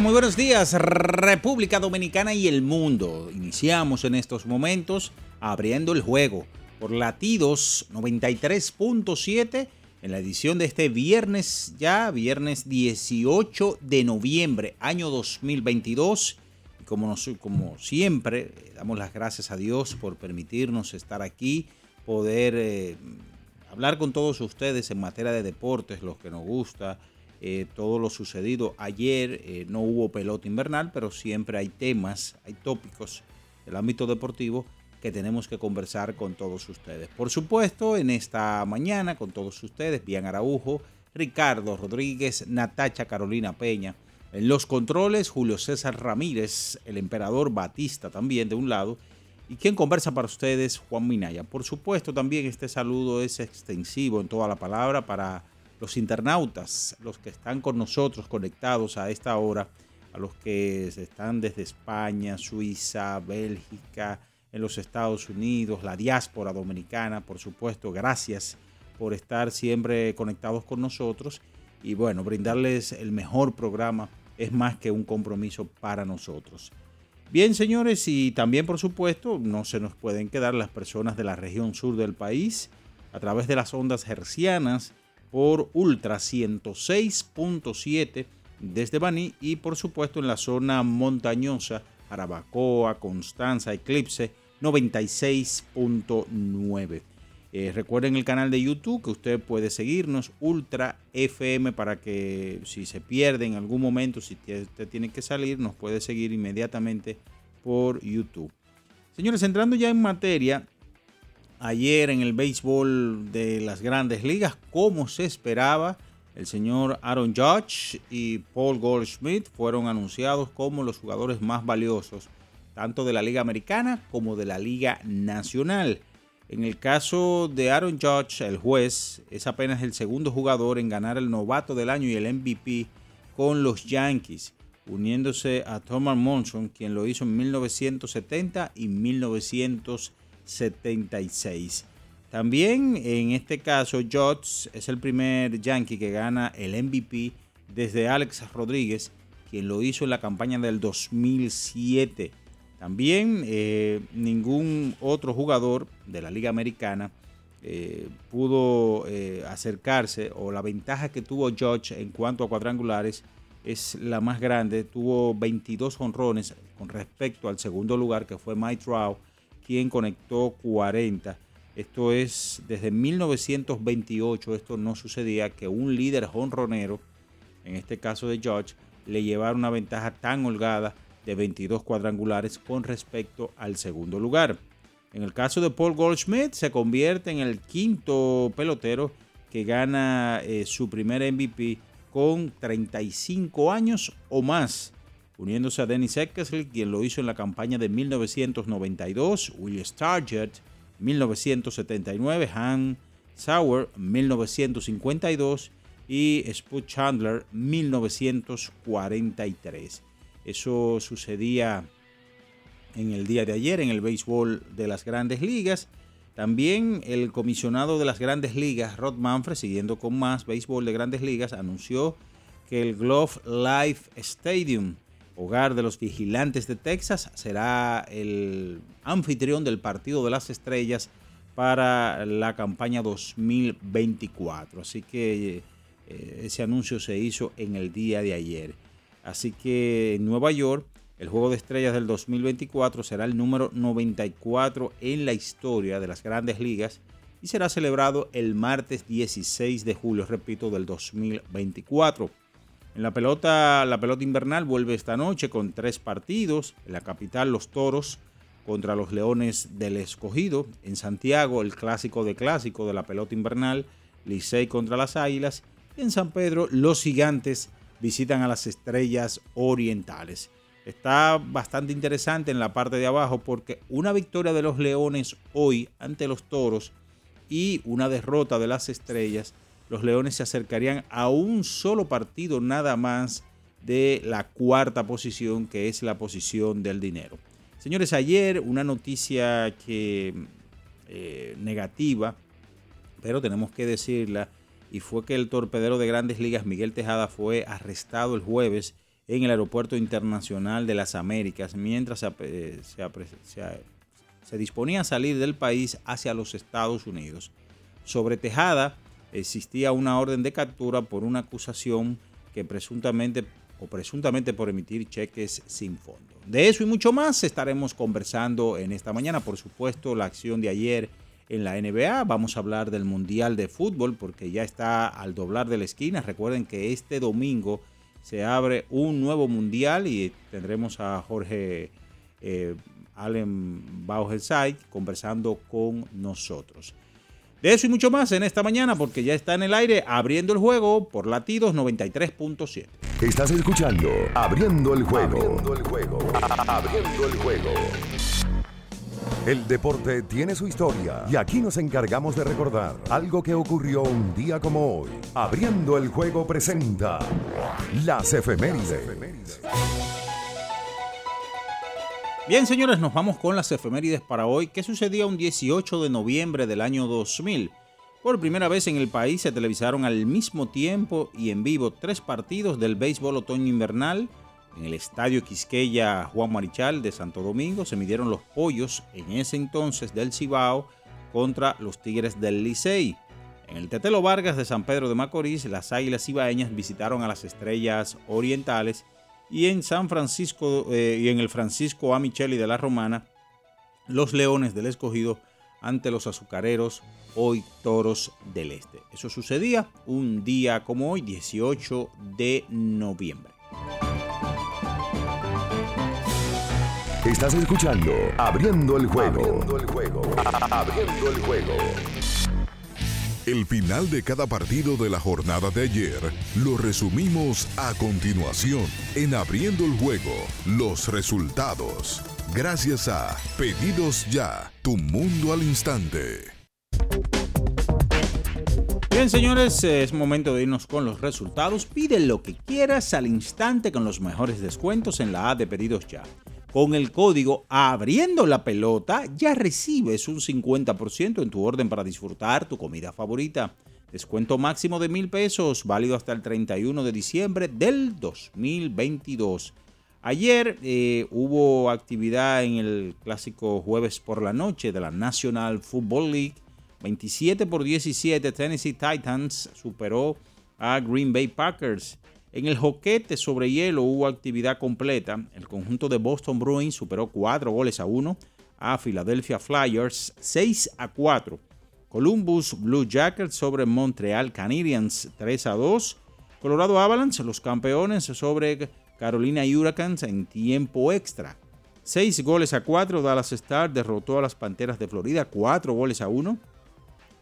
Muy buenos días, República Dominicana y el mundo. Iniciamos en estos momentos abriendo el juego por latidos 93.7 en la edición de este viernes, ya viernes 18 de noviembre, año 2022. Y como, como siempre, damos las gracias a Dios por permitirnos estar aquí, poder eh, hablar con todos ustedes en materia de deportes, los que nos gusta eh, todo lo sucedido ayer. Eh, no hubo pelota invernal, pero siempre hay temas, hay tópicos del ámbito deportivo que tenemos que conversar con todos ustedes. Por supuesto, en esta mañana con todos ustedes, Bian Araujo, Ricardo Rodríguez, Natacha Carolina Peña. En los controles, Julio César Ramírez, el emperador Batista también de un lado. Y quien conversa para ustedes, Juan Minaya. Por supuesto, también este saludo es extensivo en toda la palabra para los internautas, los que están con nosotros conectados a esta hora, a los que están desde España, Suiza, Bélgica, en los Estados Unidos, la diáspora dominicana, por supuesto, gracias por estar siempre conectados con nosotros y bueno, brindarles el mejor programa es más que un compromiso para nosotros. Bien, señores, y también por supuesto no se nos pueden quedar las personas de la región sur del país a través de las ondas hercianas por Ultra 106.7 desde Baní y por supuesto en la zona montañosa Arabacoa, Constanza, Eclipse 96.9. Eh, recuerden el canal de YouTube que usted puede seguirnos, Ultra FM, para que si se pierde en algún momento, si usted tiene que salir, nos puede seguir inmediatamente por YouTube. Señores, entrando ya en materia, ayer en el béisbol de las grandes ligas, como se esperaba. El señor Aaron Judge y Paul Goldschmidt fueron anunciados como los jugadores más valiosos, tanto de la Liga Americana como de la Liga Nacional. En el caso de Aaron Judge, el juez es apenas el segundo jugador en ganar el novato del año y el MVP con los Yankees, uniéndose a Thomas Monson, quien lo hizo en 1970 y 1970. 76. También en este caso, Judge es el primer Yankee que gana el MVP desde Alex Rodríguez, quien lo hizo en la campaña del 2007. También eh, ningún otro jugador de la Liga Americana eh, pudo eh, acercarse o la ventaja que tuvo Judge en cuanto a cuadrangulares es la más grande. Tuvo 22 honrones con respecto al segundo lugar que fue Mike Trout quien conectó 40. Esto es desde 1928, esto no sucedía que un líder honronero, en este caso de George, le llevara una ventaja tan holgada de 22 cuadrangulares con respecto al segundo lugar. En el caso de Paul Goldschmidt, se convierte en el quinto pelotero que gana eh, su primer MVP con 35 años o más uniéndose a Dennis Eckersley, quien lo hizo en la campaña de 1992, Will Stargett 1979, Han Sauer 1952 y Spud Chandler 1943. Eso sucedía en el día de ayer en el béisbol de las grandes ligas. También el comisionado de las grandes ligas, Rod Manfred, siguiendo con más béisbol de grandes ligas, anunció que el Glove Life Stadium hogar de los vigilantes de Texas, será el anfitrión del partido de las estrellas para la campaña 2024. Así que eh, ese anuncio se hizo en el día de ayer. Así que en Nueva York, el Juego de Estrellas del 2024 será el número 94 en la historia de las grandes ligas y será celebrado el martes 16 de julio, repito, del 2024. En la pelota, la pelota invernal vuelve esta noche con tres partidos. En la capital, los Toros contra los Leones del Escogido. En Santiago, el clásico de clásico de la pelota invernal, Licey contra las Águilas. En San Pedro, los gigantes visitan a las estrellas orientales. Está bastante interesante en la parte de abajo porque una victoria de los Leones hoy ante los Toros y una derrota de las estrellas, los Leones se acercarían a un solo partido nada más de la cuarta posición que es la posición del dinero. Señores, ayer una noticia que eh, negativa, pero tenemos que decirla, y fue que el torpedero de grandes ligas Miguel Tejada fue arrestado el jueves en el Aeropuerto Internacional de las Américas mientras se, eh, se, disponía a salir del país hacia los Estados Unidos. Sobre Tejada existía una orden de captura por una acusación que presuntamente o presuntamente por emitir cheques sin fondo. De eso y mucho más estaremos conversando en esta mañana. Por supuesto, la acción de ayer en la NBA. Vamos a hablar del Mundial de Fútbol porque ya está al doblar de la esquina. Recuerden que este domingo se abre un nuevo Mundial y tendremos a Jorge eh, Allen Bauhelsay conversando con nosotros. De eso y mucho más en esta mañana porque ya está en el aire abriendo el juego por latidos 93.7. Estás escuchando Abriendo el juego. Abriendo el juego. Abriendo el juego. El deporte tiene su historia y aquí nos encargamos de recordar algo que ocurrió un día como hoy. Abriendo el juego presenta las efemérides. Bien, señores, nos vamos con las efemérides para hoy. ¿Qué sucedía un 18 de noviembre del año 2000? Por primera vez en el país se televisaron al mismo tiempo y en vivo tres partidos del béisbol otoño-invernal en el Estadio Quisqueya Juan Marichal de Santo Domingo se midieron los pollos en ese entonces del Cibao contra los Tigres del Licey. En el Tetelo Vargas de San Pedro de Macorís, las Águilas Ibaeñas visitaron a las Estrellas Orientales y en San Francisco eh, y en el Francisco A. De la Romana, los Leones del Escogido ante los azucareros, hoy Toros del Este. Eso sucedía un día como hoy, 18 de noviembre. Estás escuchando Abriendo el juego. Abriendo el juego. Abriendo el juego. El final de cada partido de la jornada de ayer lo resumimos a continuación en Abriendo el juego, los resultados. Gracias a Pedidos Ya, tu mundo al instante. Bien, señores, es momento de irnos con los resultados. Pide lo que quieras al instante con los mejores descuentos en la A de Pedidos Ya. Con el código Abriendo la Pelota ya recibes un 50% en tu orden para disfrutar tu comida favorita. Descuento máximo de mil pesos, válido hasta el 31 de diciembre del 2022. Ayer eh, hubo actividad en el clásico jueves por la noche de la National Football League. 27 por 17, Tennessee Titans superó a Green Bay Packers. En el joquete sobre hielo hubo actividad completa. El conjunto de Boston Bruins superó 4 goles a 1 a Philadelphia Flyers 6 a 4. Columbus Blue Jackets sobre Montreal Canadiens 3 a 2. Colorado Avalanche, los campeones sobre Carolina Hurricanes en tiempo extra. 6 goles a 4. Dallas Star derrotó a las Panteras de Florida 4 goles a 1.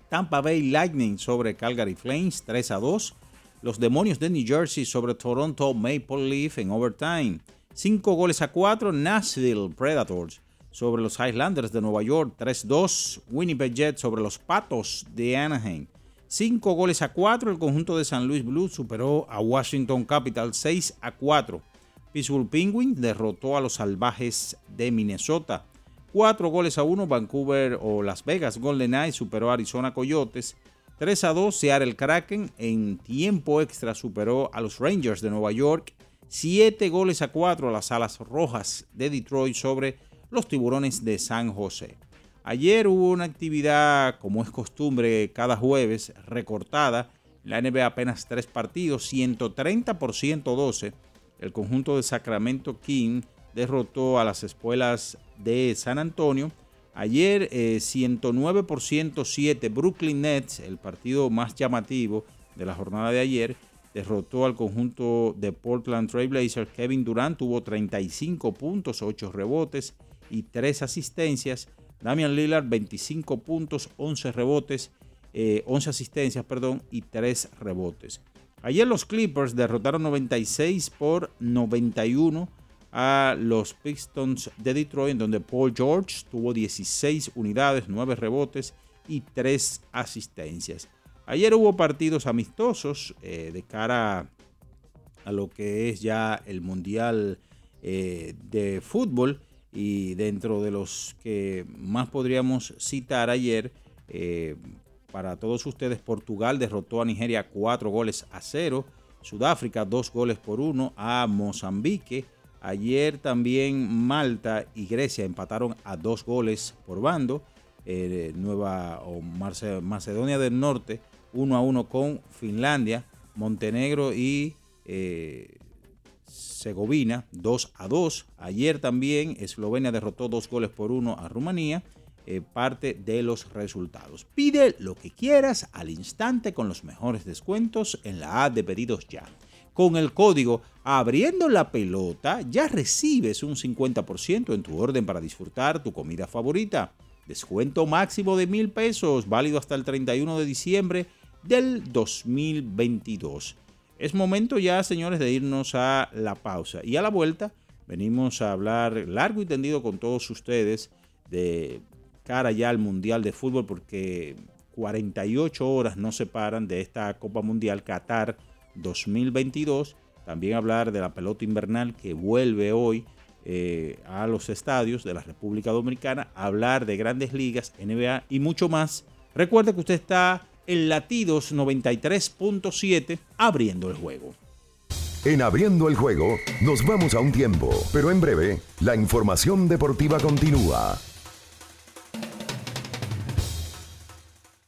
Tampa Bay Lightning sobre Calgary Flames 3 a 2 los Demonios de New Jersey sobre Toronto Maple Leaf en overtime. 5 goles a 4 Nashville Predators sobre los Highlanders de Nueva York 3-2. Winnipeg Jets sobre los Patos de Anaheim. 5 goles a 4 el conjunto de San Luis Blues superó a Washington Capital 6 a 4. Pittsburgh Penguins derrotó a los Salvajes de Minnesota. 4 goles a 1 Vancouver o Las Vegas Golden Knights superó a Arizona Coyotes 3 a 2, el Kraken en tiempo extra superó a los Rangers de Nueva York. 7 goles a 4 a las Alas Rojas de Detroit sobre los Tiburones de San José. Ayer hubo una actividad, como es costumbre, cada jueves recortada. La NBA apenas tres partidos, 130 por 112. El conjunto de Sacramento King derrotó a las escuelas de San Antonio. Ayer 109 eh, por 107 Brooklyn Nets, el partido más llamativo de la jornada de ayer, derrotó al conjunto de Portland Trail Blazers. Kevin Durant tuvo 35 puntos, 8 rebotes y 3 asistencias. Damian Lillard 25 puntos, 11 rebotes, 11 eh, asistencias, perdón, y 3 rebotes. Ayer los Clippers derrotaron 96 por 91 a los Pistons de Detroit, en donde Paul George tuvo 16 unidades, 9 rebotes y 3 asistencias. Ayer hubo partidos amistosos eh, de cara a lo que es ya el Mundial eh, de Fútbol y dentro de los que más podríamos citar ayer, eh, para todos ustedes, Portugal derrotó a Nigeria cuatro goles a cero, Sudáfrica dos goles por uno a Mozambique. Ayer también Malta y Grecia empataron a dos goles por bando. Eh, Nueva o Macedonia del Norte 1 a 1 con Finlandia, Montenegro y eh, Segovina 2 a 2. Ayer también Eslovenia derrotó dos goles por uno a Rumanía. Eh, parte de los resultados. Pide lo que quieras al instante con los mejores descuentos en la app de pedidos ya. Con el código abriendo la pelota ya recibes un 50% en tu orden para disfrutar tu comida favorita. Descuento máximo de mil pesos, válido hasta el 31 de diciembre del 2022. Es momento ya, señores, de irnos a la pausa. Y a la vuelta venimos a hablar largo y tendido con todos ustedes de cara ya al Mundial de Fútbol porque 48 horas nos separan de esta Copa Mundial Qatar 2022. También hablar de la pelota invernal que vuelve hoy eh, a los estadios de la República Dominicana, hablar de grandes ligas, NBA y mucho más. Recuerde que usted está en Latidos 93.7, abriendo el juego. En Abriendo el Juego nos vamos a un tiempo, pero en breve la información deportiva continúa.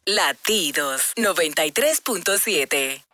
Latidos 93.7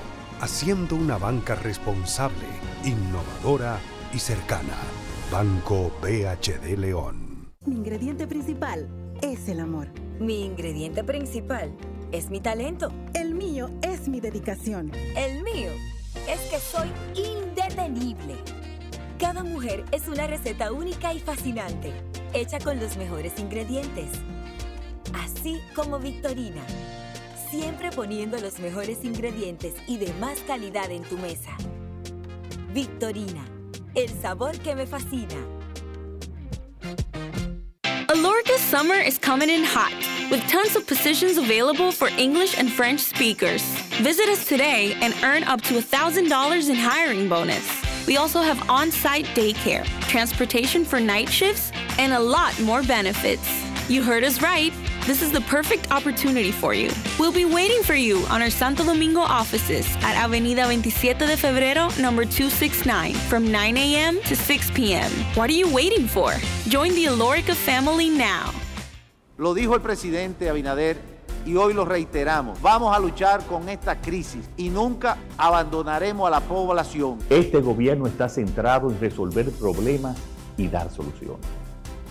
haciendo una banca responsable, innovadora y cercana. Banco BHD León. Mi ingrediente principal es el amor. Mi ingrediente principal es mi talento. El mío es mi dedicación. El mío es que soy indetenible. Cada mujer es una receta única y fascinante, hecha con los mejores ingredientes. Así como Victorina siempre poniendo los mejores ingredientes y de más calidad en tu mesa. Victorina, el sabor que me fascina. Alorca's summer is coming in hot, with tons of positions available for English and French speakers. Visit us today and earn up to $1,000 in hiring bonus. We also have on site daycare, transportation for night shifts, and a lot more benefits. You heard us right. This is the perfect opportunity for you. We'll be waiting for you on our Santo Domingo offices at Avenida 27 de Febrero, number 269, from 9 a.m. to 6 p.m. What are you waiting for? Join the Alorica family now. Lo dijo el presidente Abinader y hoy lo reiteramos. Vamos a luchar con esta crisis y nunca abandonaremos a la población. Este gobierno está centrado en resolver problemas y dar soluciones.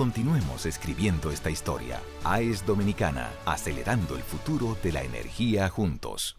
Continuemos escribiendo esta historia. AES Dominicana, acelerando el futuro de la energía juntos.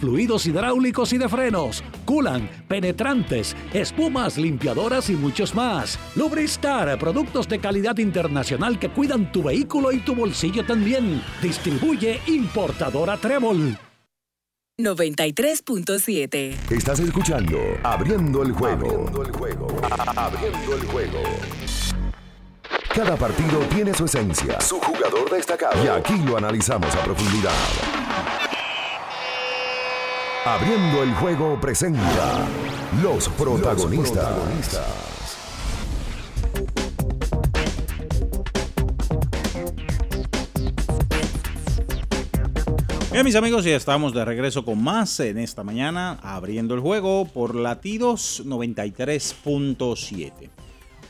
fluidos hidráulicos y de frenos, culan, penetrantes, espumas, limpiadoras y muchos más. Lubristar, productos de calidad internacional que cuidan tu vehículo y tu bolsillo también. Distribuye importadora Trébol. 93.7. Estás escuchando Abriendo el juego. Abriendo el juego. Abriendo el juego. Cada partido tiene su esencia, su jugador destacado. Y aquí lo analizamos a profundidad. Abriendo el juego presenta los protagonistas. Bien, mis amigos, ya estamos de regreso con más en esta mañana, abriendo el juego por latidos 93.7.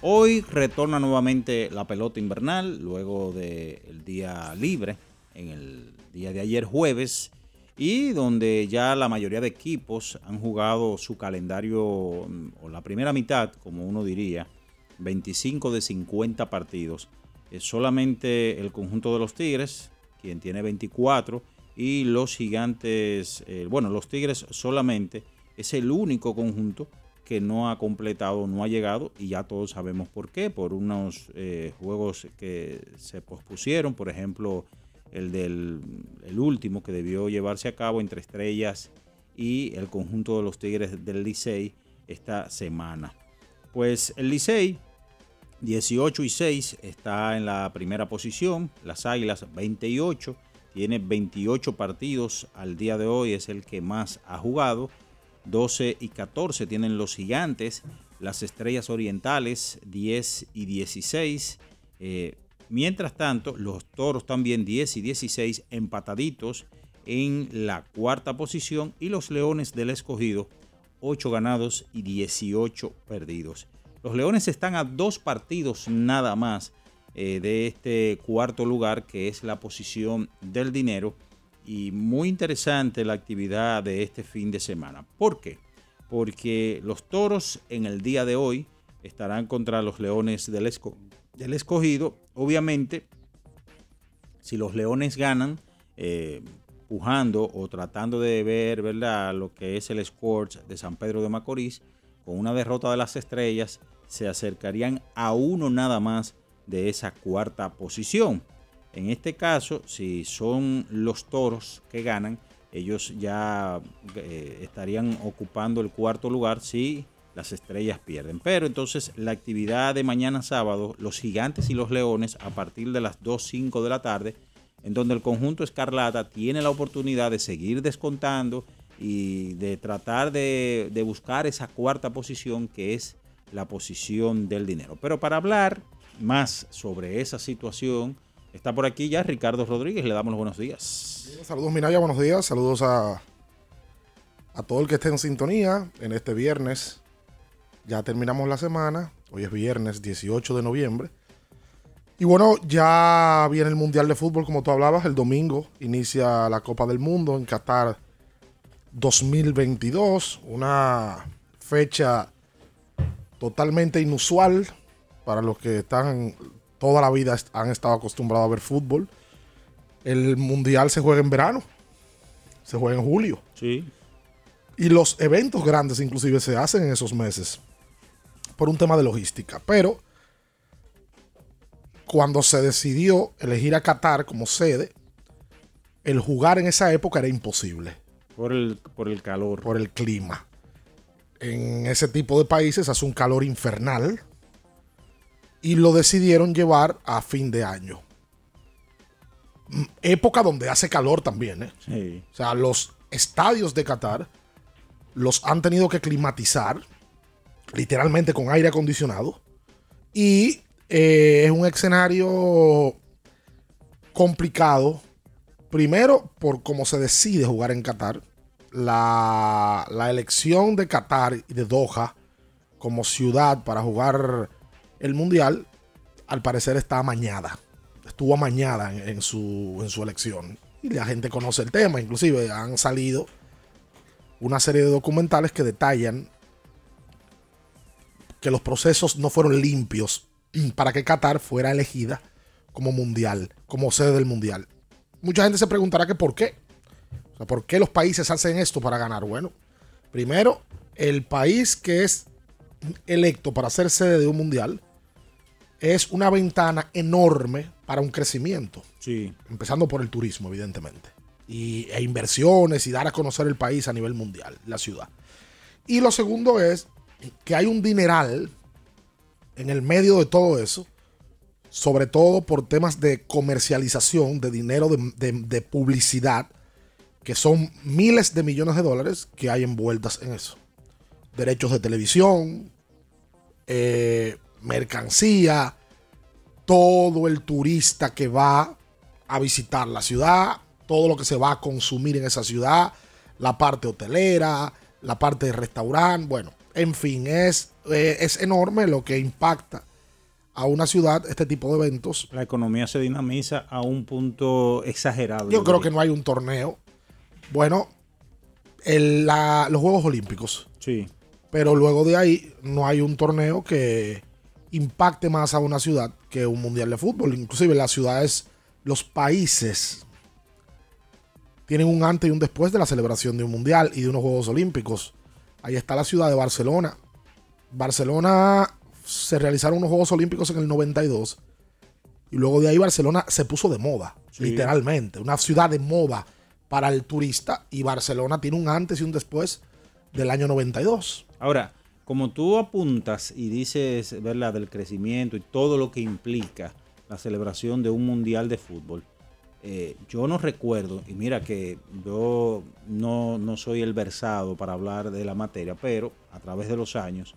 Hoy retorna nuevamente la pelota invernal, luego del día libre, en el día de ayer jueves, y donde ya la mayoría de equipos han jugado su calendario, mm, o la primera mitad, como uno diría, 25 de 50 partidos. Es solamente el conjunto de los Tigres, quien tiene 24, y los gigantes, eh, bueno, los Tigres solamente es el único conjunto que no ha completado, no ha llegado, y ya todos sabemos por qué, por unos eh, juegos que se pospusieron, por ejemplo, el del el último que debió llevarse a cabo entre Estrellas y el conjunto de los Tigres del Licey esta semana. Pues el Licey 18 y 6 está en la primera posición, las Águilas 28, tiene 28 partidos. Al día de hoy, es el que más ha jugado, 12 y 14 tienen los Gigantes, las Estrellas Orientales 10 y 16, eh, Mientras tanto, los toros también 10 y 16 empataditos en la cuarta posición y los leones del escogido 8 ganados y 18 perdidos. Los leones están a dos partidos nada más eh, de este cuarto lugar que es la posición del dinero y muy interesante la actividad de este fin de semana. ¿Por qué? Porque los toros en el día de hoy estarán contra los leones del, del escogido obviamente, si los Leones ganan, eh, pujando o tratando de ver ¿verdad? lo que es el Scorch de San Pedro de Macorís, con una derrota de las estrellas, se acercarían a uno nada más de esa cuarta posición. En este caso, si son los toros que ganan, ellos ya eh, estarían ocupando el cuarto lugar si las estrellas pierden. Pero entonces la actividad de mañana sábado, los gigantes y los leones, a partir de las 2.05 de la tarde, en donde el conjunto escarlata tiene la oportunidad de seguir descontando y de tratar de, de buscar esa cuarta posición que es la posición del dinero. Pero para hablar más sobre esa situación, está por aquí ya Ricardo Rodríguez, le damos los buenos días. Saludos Minaya, buenos días, saludos a, a todo el que esté en sintonía en este viernes ya terminamos la semana. Hoy es viernes 18 de noviembre. Y bueno, ya viene el Mundial de Fútbol, como tú hablabas. El domingo inicia la Copa del Mundo en Qatar 2022. Una fecha totalmente inusual para los que están toda la vida han estado acostumbrados a ver fútbol. El Mundial se juega en verano. se juega en julio. Sí. Y los eventos grandes inclusive se hacen en esos meses por un tema de logística. Pero cuando se decidió elegir a Qatar como sede, el jugar en esa época era imposible. Por el, por el calor. Por el clima. En ese tipo de países hace un calor infernal y lo decidieron llevar a fin de año. Mm, Época donde hace calor también. ¿eh? Sí. O sea, los estadios de Qatar los han tenido que climatizar, literalmente con aire acondicionado. Y eh, es un escenario complicado. Primero, por cómo se decide jugar en Qatar. La, la elección de Qatar y de Doha como ciudad para jugar el Mundial, al parecer está amañada. Estuvo amañada en, en su, en su elección. Y la gente conoce el tema. Inclusive han salido una serie de documentales que detallan que los procesos no fueron limpios para que Qatar fuera elegida como mundial, como sede del mundial. Mucha gente se preguntará que por qué. O sea, ¿por qué los países hacen esto para ganar? Bueno, primero, el país que es electo para ser sede de un mundial es una ventana enorme para un crecimiento. Sí. Empezando por el turismo, evidentemente. Y, e inversiones y dar a conocer el país a nivel mundial, la ciudad. Y lo segundo es que hay un dineral en el medio de todo eso, sobre todo por temas de comercialización, de dinero, de, de, publicidad, que son miles de millones de dólares que hay envueltas en eso. Derechos de televisión, eh, mercancía, todo el turista que va a visitar la ciudad, todo lo que se va a consumir en esa ciudad, la parte hotelera, la parte de restaurante, bueno, en fin, es, eh, es enorme lo que impacta a una ciudad este tipo de eventos. La economía se dinamiza a un punto exagerado. Yo creo que no hay un torneo. Bueno, el- la- los Juegos Olímpicos. Sí. Pero luego de ahí no hay un torneo que impacte más a una ciudad que un mundial de fútbol. Inclusive las ciudades, los países tienen un antes y un después de la celebración de un mundial y de unos Juegos Olímpicos. Ahí está la ciudad de Barcelona. Barcelona se realizaron unos Juegos Olímpicos en el 92 y luego de ahí Barcelona se puso de moda, Sí. literalmente, una ciudad de moda para el turista y Barcelona tiene un antes y un después del año 92. Ahora, como tú apuntas y dices, ¿verdad?, del crecimiento y todo lo que implica la celebración de un mundial de fútbol, eh, yo no recuerdo, y mira que yo no, no soy el versado para hablar de la materia, pero a través de los años,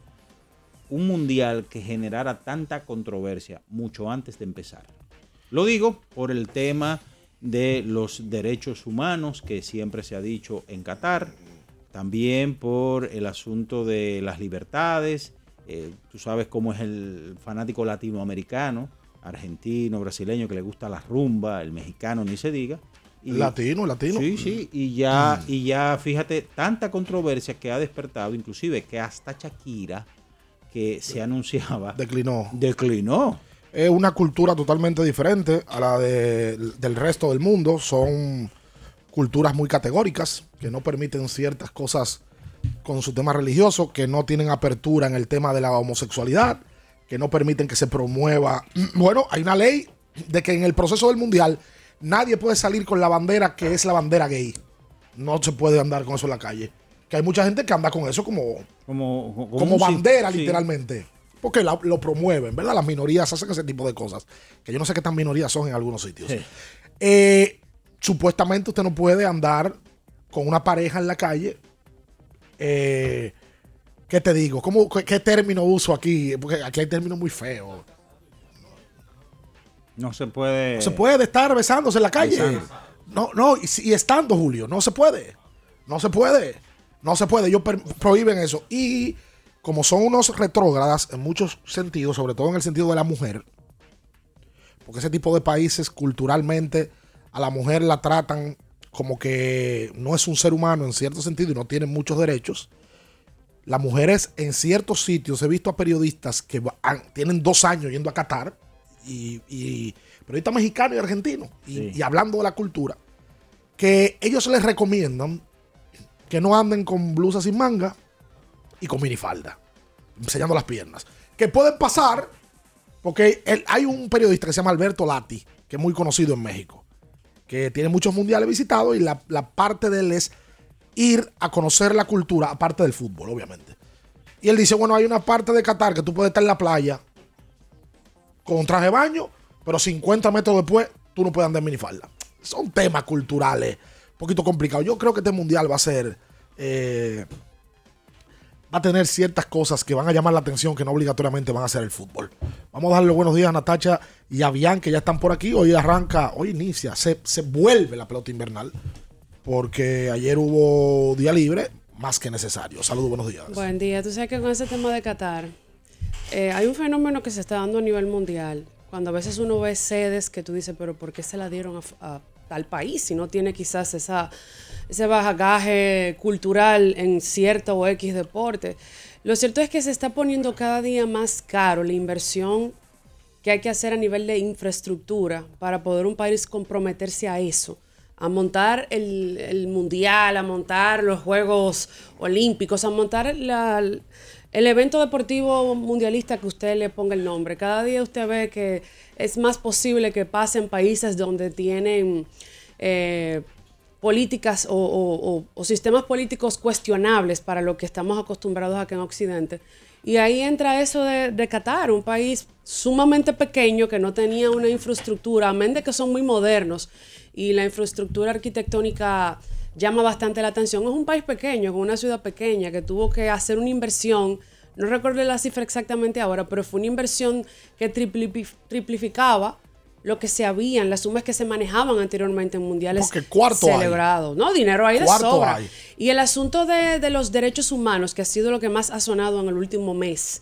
un mundial que generara tanta controversia mucho antes de empezar. Lo digo por el tema de los derechos humanos que siempre se ha dicho en Qatar, también por el asunto de las libertades. eh, tú sabes cómo es el fanático latinoamericano, argentino, brasileño, que le gusta la rumba, el mexicano ni se diga. Latino, latino. Sí, sí, y ya, y ya fíjate, tanta controversia que ha despertado, inclusive que hasta Shakira, que se anunciaba, Declinó. declinó. Es una cultura totalmente diferente a la de- del resto del mundo. Son culturas muy categóricas que no permiten ciertas cosas con su tema religioso, que no tienen apertura en el tema de la homosexualidad, que no permiten que se promueva. Bueno, hay una ley de que en el proceso del mundial nadie puede salir con la bandera que es la bandera gay. No se puede andar con eso en la calle. Que hay mucha gente que anda con eso como, Como, como, como bandera, sí. literalmente. Porque la- lo promueven, ¿verdad? Las minorías hacen ese tipo de cosas. Que yo no sé qué tan minorías son en algunos sitios. Sí. Eh, supuestamente usted no puede andar con una pareja en la calle. Eh, ¿Qué te digo? ¿Cómo, qué, qué término uso aquí? Porque aquí hay términos muy feos. No se puede. No se puede estar besándose en la calle. Besando. No, no, y, estando, Julio, no se puede. No se puede. No se puede. Ellos prohíben eso. Y como son unos retrógradas en muchos sentidos, sobre todo en el sentido de la mujer, porque ese tipo de países culturalmente a la mujer la tratan como que no es un ser humano en cierto sentido y no tiene muchos derechos. Las mujeres en ciertos sitios, he visto a periodistas que han- tienen dos años yendo a Qatar, y, y periodistas mexicanos y argentinos, y, Sí. y hablando de la cultura, que ellos les recomiendan que no anden con blusas sin manga y con minifalda, enseñando las piernas. Que pueden pasar, porque hay un periodista que se llama Alberto Lati, que es muy conocido en México, que tiene muchos mundiales visitados y la, la parte de él es ir a conocer la cultura, aparte del fútbol, obviamente. Y él dice, bueno, hay una parte de Qatar que tú puedes estar en la playa con un traje de baño, pero 50 metros después tú no puedes andar en minifalda. Son temas culturales un poquito complicados. Yo creo que este mundial va a ser... eh, va a tener ciertas cosas que van a llamar la atención que no obligatoriamente van a ser el fútbol. Vamos a darle buenos días a Natacha y a Bian, que ya están por aquí. Hoy arranca, hoy inicia, se, se vuelve la pelota invernal, porque ayer hubo día libre, más que necesario. Saludos, buenos días. Buen día. Tú sabes que con ese tema de Qatar, eh, hay un fenómeno que se está dando a nivel mundial. Cuando a veces uno ve sedes que tú dices, pero ¿por qué se la dieron a, tal país si no tiene quizás ese bagaje cultural en cierto o X deporte? Lo cierto es que se está poniendo cada día más caro la inversión que hay que hacer a nivel de infraestructura para poder un país comprometerse a eso, a montar el, el mundial, a montar los Juegos Olímpicos, a montar la- el evento deportivo mundialista que usted le ponga el nombre. Cada día usted ve que es más posible que pasen países donde tienen eh, políticas o- o sistemas políticos cuestionables para lo que estamos acostumbrados acá en Occidente. Y ahí entra eso de, de Qatar, un país sumamente pequeño que no tenía una infraestructura, amén de que son muy modernos y la infraestructura arquitectónica llama bastante la atención. Es un país pequeño, con una ciudad pequeña, que tuvo que hacer una inversión, no recuerdo la cifra exactamente ahora, pero fue una inversión que triplifi- triplificaba lo que se habían, las sumas que se manejaban anteriormente en mundiales Porque cuarto celebrados. No, dinero hay de Cuarto sobra. hay. Y el asunto de, de los derechos humanos, que ha sido lo que más ha sonado en el último mes.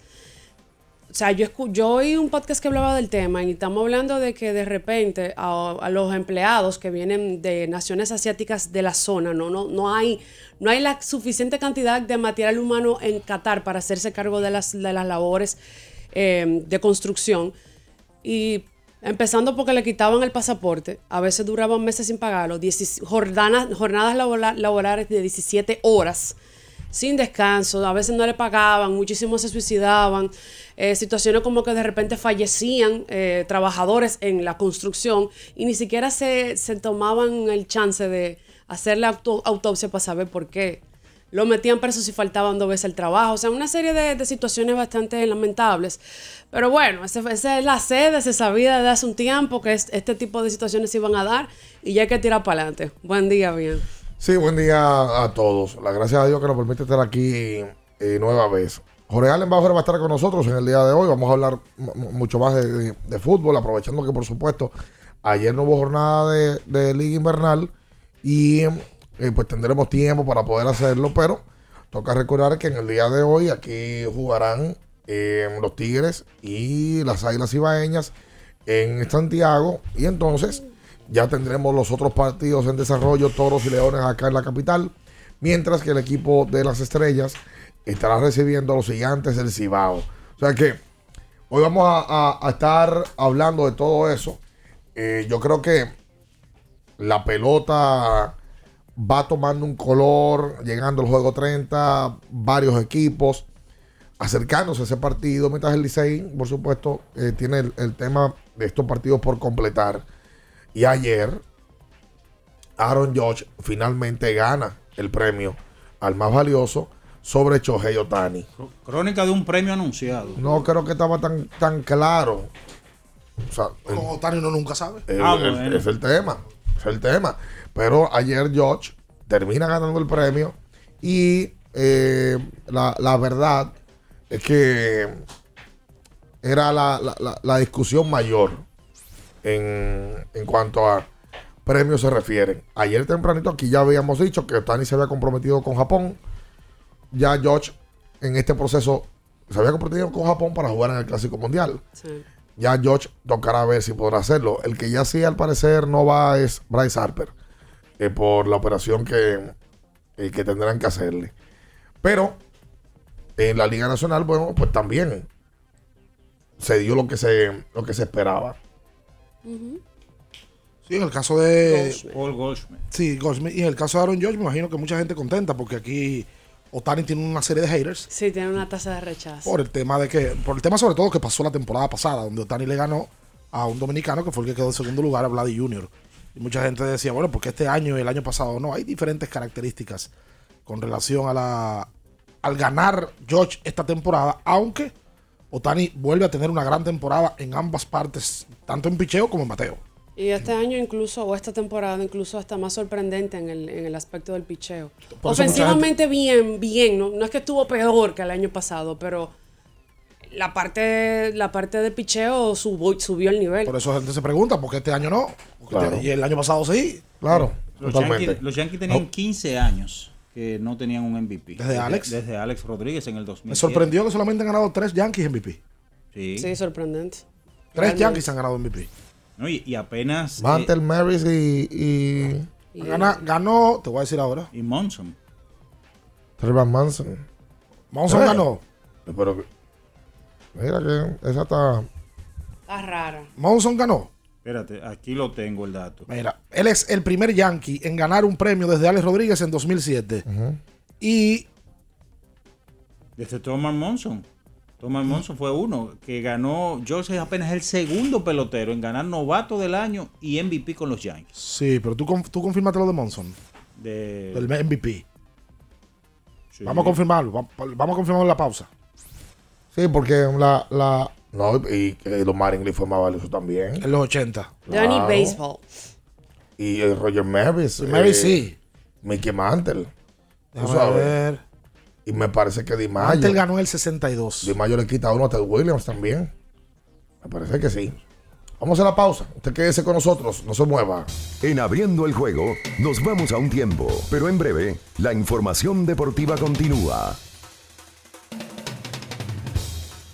O sea, yo, yo oí un podcast que hablaba del tema y estamos hablando de que de repente a, los empleados que vienen de naciones asiáticas de la zona, no, no, no, hay, no hay la suficiente cantidad de material humano en Qatar para hacerse cargo de las, de las labores eh, de construcción. Y empezando porque le quitaban el pasaporte, a veces duraban meses sin pagarlo, 16 jornadas, jornadas laborales de 17 horas, sin descanso, a veces no le pagaban, muchísimos se suicidaban, eh, situaciones como que de repente fallecían eh, trabajadores en la construcción y ni siquiera se, se tomaban el chance de hacer la auto- autopsia para saber por qué. Lo metían preso si faltaban dos veces el trabajo. O sea, una serie de, de situaciones bastante lamentables. Pero bueno, esa es la sede, se sabía desde hace un tiempo que es- este tipo de situaciones se iban a dar y ya hay que tirar para adelante. Buen día, bien. Sí, buen día a todos. La gracias a Dios que nos permite estar aquí eh, nueva vez. Jorge Allen Bauer va a estar con nosotros en el día de hoy. Vamos a hablar mucho más de, fútbol, aprovechando que, por supuesto, ayer no hubo jornada de, de Liga Invernal y eh, pues tendremos tiempo para poder hacerlo, pero toca recordar que en el día de hoy aquí jugarán eh, los Tigres y las Águilas Ibaeñas en Santiago y entonces ya tendremos los otros partidos en desarrollo, Toros y Leones acá en la capital, mientras que el equipo de las Estrellas estará recibiendo a los gigantes del Cibao. O sea que hoy vamos a, estar hablando de todo eso. Eh, yo creo que la pelota va tomando un color, llegando al juego 30, varios equipos acercándose a ese partido, mientras el Licey, por supuesto, eh, tiene el tema de estos partidos por completar. Y ayer, Aaron Judge finalmente gana el premio al más valioso sobre Shohei Otani. Crónica de un premio anunciado. No creo que estaba tan, tan claro. O sea, el- Con Otani uno nunca sabe. el- Ah, el- bueno. es el tema. Es el tema. Pero ayer George termina ganando el premio. Y eh, la, la verdad es que era la, la- la- la discusión mayor en, en cuanto a premios se refieren. Ayer tempranito aquí ya habíamos dicho que Otani se había comprometido con Japón. Ya George en este proceso se había comprometido con Japón para jugar en el Clásico Mundial. Sí. Ya George tocará ver si podrá hacerlo. El que ya sí, al parecer, no va es Bryce Harper. eh, por la operación que, eh, que tendrán que hacerle. Pero en la Liga Nacional, bueno, pues también se dio lo que se, lo que se esperaba. Sí, en el caso de. Paul Goldschmidt. Sí, Goldschmidt. Y en el caso de Aaron George, me imagino que mucha gente contenta porque aquí Otani tiene una serie de haters. Sí, tiene una tasa de rechazo. Por el tema de que. Por el tema sobre todo que pasó la temporada pasada, donde Otani le ganó a un dominicano que fue el que quedó en segundo lugar, a Vladi Jr. Y mucha gente decía, bueno, porque este año y el año pasado no, hay diferentes características con relación a la al ganar George esta temporada, aunque Otani vuelve a tener una gran temporada en ambas partes, tanto en picheo como en bateo. Y este año incluso, o esta temporada incluso hasta más sorprendente en el, en el aspecto del picheo. Ofensivamente bien, bien, ¿no? no es que estuvo peor que el año pasado, pero la parte, la parte de picheo subió, subió el nivel. Por eso la gente se pregunta, ¿por qué este año no? Claro. este- y el año pasado sí. Claro, Los totalmente. Yankees, los Yankees tenían Oh. 15 años que no tenían un MVP. ¿Desde Alex? Desde Alex Rodríguez en el 2000. Me sorprendió que solamente han ganado tres Yankees MVP. Sí. Sí, sorprendente. Tres Realmente. Yankees han ganado MVP. No, y, y apenas. Mantle, Maris y, y Gana- ganó, te voy a decir ahora. Y Monson. Trevor Manson. Monson Eh, ganó. Pero que- mira que esa está. Está rara. Monson ganó. Espérate, aquí lo tengo el dato. Mira, él es el primer Yankee en ganar un premio desde Alex Rodríguez en 2007. Y Desde Thomas Monson. Thomas Monson fue uno que ganó. George es apenas el segundo pelotero en ganar novato del año y MVP con los Yankees. sí, pero tú, tú confirmate lo de Monson, De, del MVP. Sí. Vamos a confirmarlo, va- vamos a confirmarlo en la pausa. Sí, porque la. la no, y que los Marlins fue más valioso también. En los 80. Danny Claro. Baseball. Y eh, Roger Maris. Maris sí. Mickey Mantle. Tú Déjame sabes. ver. Y me parece que Di Mayo. Mantle ganó el 62. Di Mayo le quita uno a Ted Williams también. Me parece que sí. Vamos a la pausa. Usted quédese con nosotros. No se mueva. En abriendo el juego, nos vamos a un tiempo, pero en breve, la información deportiva continúa.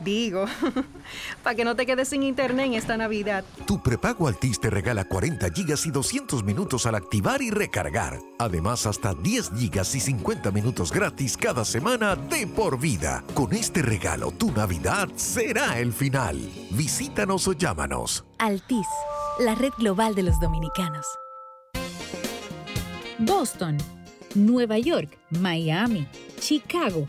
Digo, para que no te quedes sin internet en esta Navidad. Tu prepago Altis te regala 40 gigas y 200 minutos al activar y recargar. Además, hasta 10 gigas y 50 minutos gratis cada semana de por vida. Con este regalo, tu Navidad será el final. Visítanos o llámanos. Altis, la red global de los dominicanos. Boston, Nueva York, Miami, Chicago.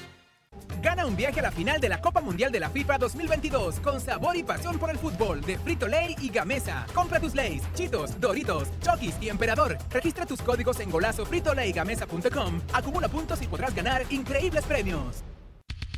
Gana un viaje a la final de la Copa Mundial de la FIFA 2022 con sabor y pasión por el fútbol de Frito Lay y Gamesa. Compra tus Lays, Chitos, Doritos, Chokis y Emperador. Registra tus códigos en golazo fritolaygamesa.com. Acumula puntos y podrás ganar increíbles premios.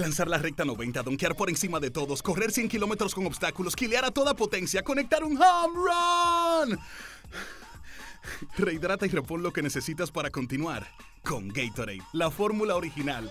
lanzar la recta 90, donkear por encima de todos, correr 100 kilómetros con obstáculos, quilear a toda potencia, conectar un home run. Rehidrata y repon lo que necesitas para continuar con Gatorade, la fórmula original.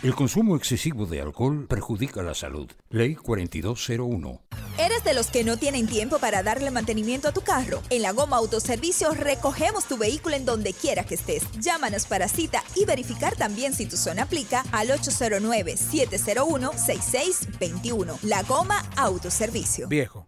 El consumo excesivo de alcohol perjudica la salud. Ley 4201. ¿Eres de los que no tienen tiempo para darle mantenimiento a tu carro? En la Goma Autoservicio recogemos tu vehículo en donde quiera que estés. Llámanos para cita y verificar también si tu zona aplica al 809-701-6621. La Goma Autoservicio. Viejo,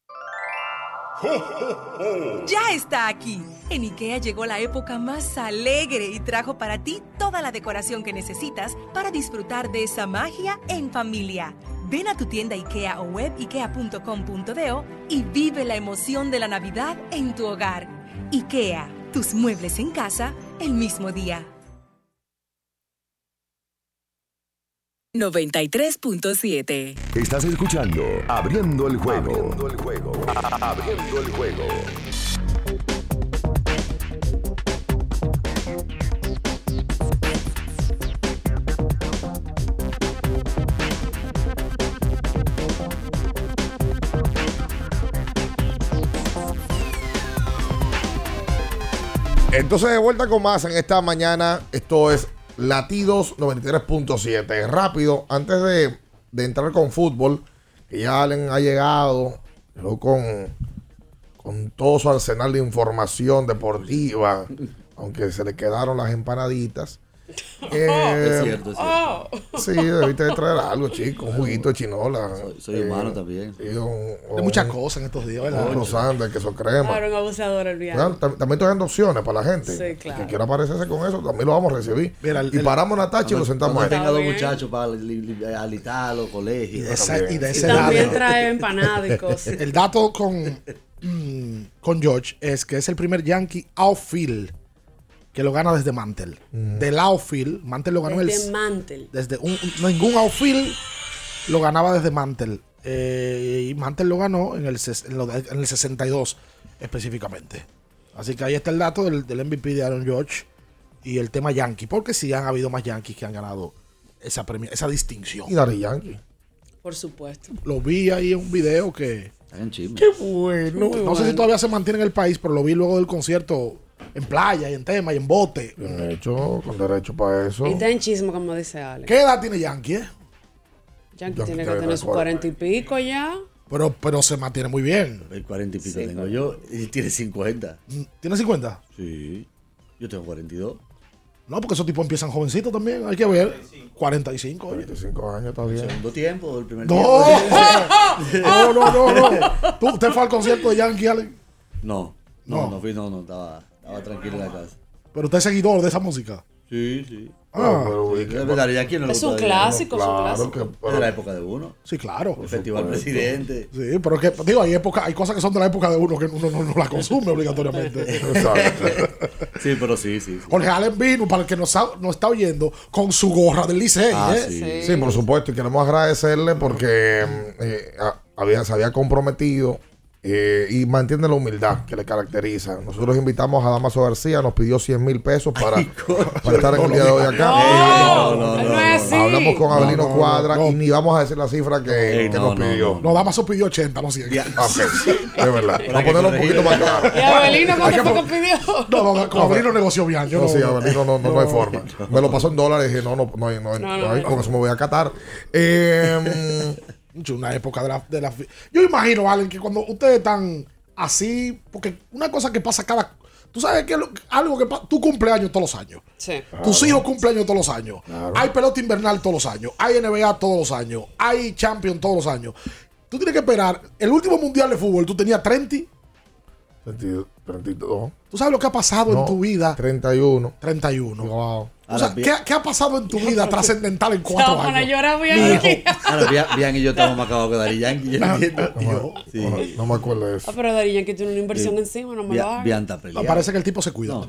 Ya está aquí. En IKEA llegó la época más alegre y trajo para ti toda la decoración que necesitas para disfrutar de esa magia en familia. Ven a tu tienda IKEA o web ikea.com.do y vive la emoción de la Navidad en tu hogar. IKEA, tus muebles en casa el mismo día. 93.7. Estás escuchando Abriendo el juego. Abriendo el juego. Abriendo el juego. Entonces, de vuelta con más en esta mañana. Esto es Latidos 93.7. Rápido, antes de, de entrar con fútbol, que ya Allen ha llegado llegó con, con todo su arsenal de información deportiva, aunque se le quedaron las empanaditas. Eh, Es cierto, es cierto. Sí, debiste de traer algo, chico. Un juguito de chinola. soy humano también. Sí, un- Hay muchas un- cosas en estos días, ¿verdad? Unos sándwiches, queso crema. Claro, un abusador el viaje. Claro, tam- también estoy dando opciones para la gente Sí, claro. que quiera aparecerse con eso, también lo vamos a recibir. y paramos Natacha y lo sentamos ahí. tenga dos muchachos para li- li- alitarlos, colegios. Y de de ese También trae empanadas y cosas. El dato con, mm, con George es que es el primer Yankee outfield que lo gana desde Mantle. Del outfield, Mantle lo ganó Desde el. Mantle. Desde un, un- ningún outfield lo ganaba desde Mantle. Eh, y Mantle lo ganó en el, en lo de- en el 62 específicamente. Así que ahí está el dato del, del MVP de Aaron George y el tema Yankee. Porque sí han habido más Yankees que han ganado esa, premia- esa distinción. Y Daddy Yankee. Por supuesto. Lo vi ahí en un video que. en chisme. Qué bueno. Muy no sé si todavía se mantiene en el país, pero lo vi luego del concierto en playa y en tema y en bote. De hecho, con derecho para eso. Y está en chismo, como dice Ale. ¿Qué edad tiene Yankee? eh? Yankee Yankee tiene que tener sus cuarenta y pico ya. Pero, pero se mantiene muy bien. El 40 y pico Sí, tengo yo y tiene 50. ¿Tiene 50? Sí. Yo tengo 42. No, porque esos tipos empiezan jovencitos también. Hay que ver. 45. oye. 45 años está bien. Segundo tiempo, el primer No, tiempo. no, no, no, no. ¿Tú, ¿Usted fue al concierto de Yankee, Allen? No, No. no, no fui, no, no, estaba, estaba tranquilo en la casa. Pero usted es seguidor de esa música. Sí, sí. Ah. Sí, es verdad, ¿y a quién no le Es un clásico, es un clásico. que- Es de la época de uno. Sí, claro. El Festival Presidente. Sí, pero es que, digo, hay, época, hay cosas que son de la época de uno que uno no, no la consume obligatoriamente. Sí, pero sí, sí. sí. Jorge Allen vino, para el que nos, ha- nos está oyendo, con su gorra del Licey. Ah, ¿eh? sí. Sí, por supuesto, y queremos agradecerle porque mm, eh, a- había, se había comprometido eh, y mantiene la humildad que le caracteriza. Nosotros invitamos a Damaso García, nos pidió 100 mil pesos para, para estar en el día de hoy acá. No, no, no, no. Hablamos con Abelino No, no, Cuadra no. y ni vamos a decir la cifra que, Ey, que no, nos no, pidió. No, Damaso pidió 80, no 100. Ok, es verdad. Vamos a ponerlo un poquito más claro. ¿Y Abelino cuánto que pidió? No, no, no, con Abelino negoció bien. Yo No, no, sí, Abelino no, no, no hay forma. Me lo pasó en dólares y dije, no, no, no hay, no hay, No, no no, hay, no. con eso me voy a catar. Eh, Mucho, Una época de la, de la. Yo imagino, Allen, que cuando ustedes están así, porque una cosa que pasa cada Tú sabes que lo- algo que pa- tú cumpleaños todos los años. Sí. Tus hijos cumpleaños todos los años. Hay pelota invernal todos los años. Hay NBA todos los años. Hay Champions todos los años. Tú tienes que esperar. El último mundial de fútbol, tú tenías 30. 32. 32. ¿Tú sabes lo que ha pasado No, en tu vida? 31. 31. Wow. O sea, ¿qué, qué ha pasado en tu vida trascendental en cuatro a años? llorar aquí. hijo. Ahora, Bian, Bian y yo estamos más acabados que Dari Yankee. Yo no entiendo. Sí. No me acuerdo de eso. Ah, pero Dari Yankee tiene una inversión Sí. encima, no me lo hagas. Bian está parece que el tipo se cuida.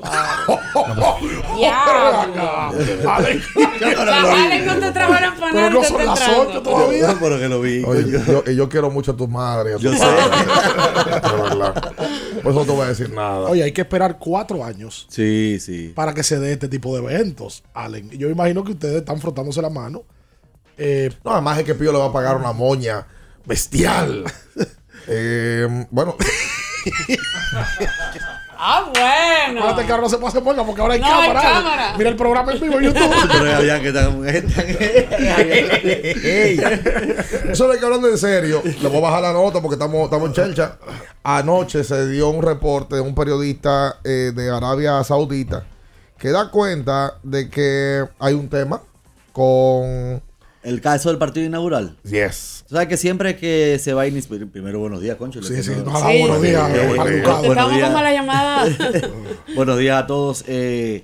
Alex, no te trabajan para Pero nada. no te son está las entrando. 8 todavía. No, pero que lo vi. Oye, yo, y yo quiero mucho a tu madre. a Yo sé. Por eso te voy a decir nada. Oye, hay que esperar cuatro años Sí, sí. para que se dé este tipo de eventos, Allen. Yo imagino que ustedes están frotándose la mano. Eh, No, además es que Pío le va a pagar una moña bestial. Eh, bueno, Ah, bueno. Acuérdate que ahora no se puede hacer porque ahora hay No, hay cámara. Mira el programa en vivo en YouTube. Pero Bian que están. eso de que hablando en serio, le voy a bajar la nota porque estamos, estamos en chelcha. Anoche se dio un reporte de un periodista eh, de Arabia Saudita que da cuenta de que hay un tema con... El caso del partido inaugural. Yes. Tú sabes que siempre que se va a iniciar. Primero, buenos días, Concho. Sí, sí, no, no, Sí. buenos días, Eh, maleducado. Te buenos estamos días. la llamada. Buenos días a todos. Eh,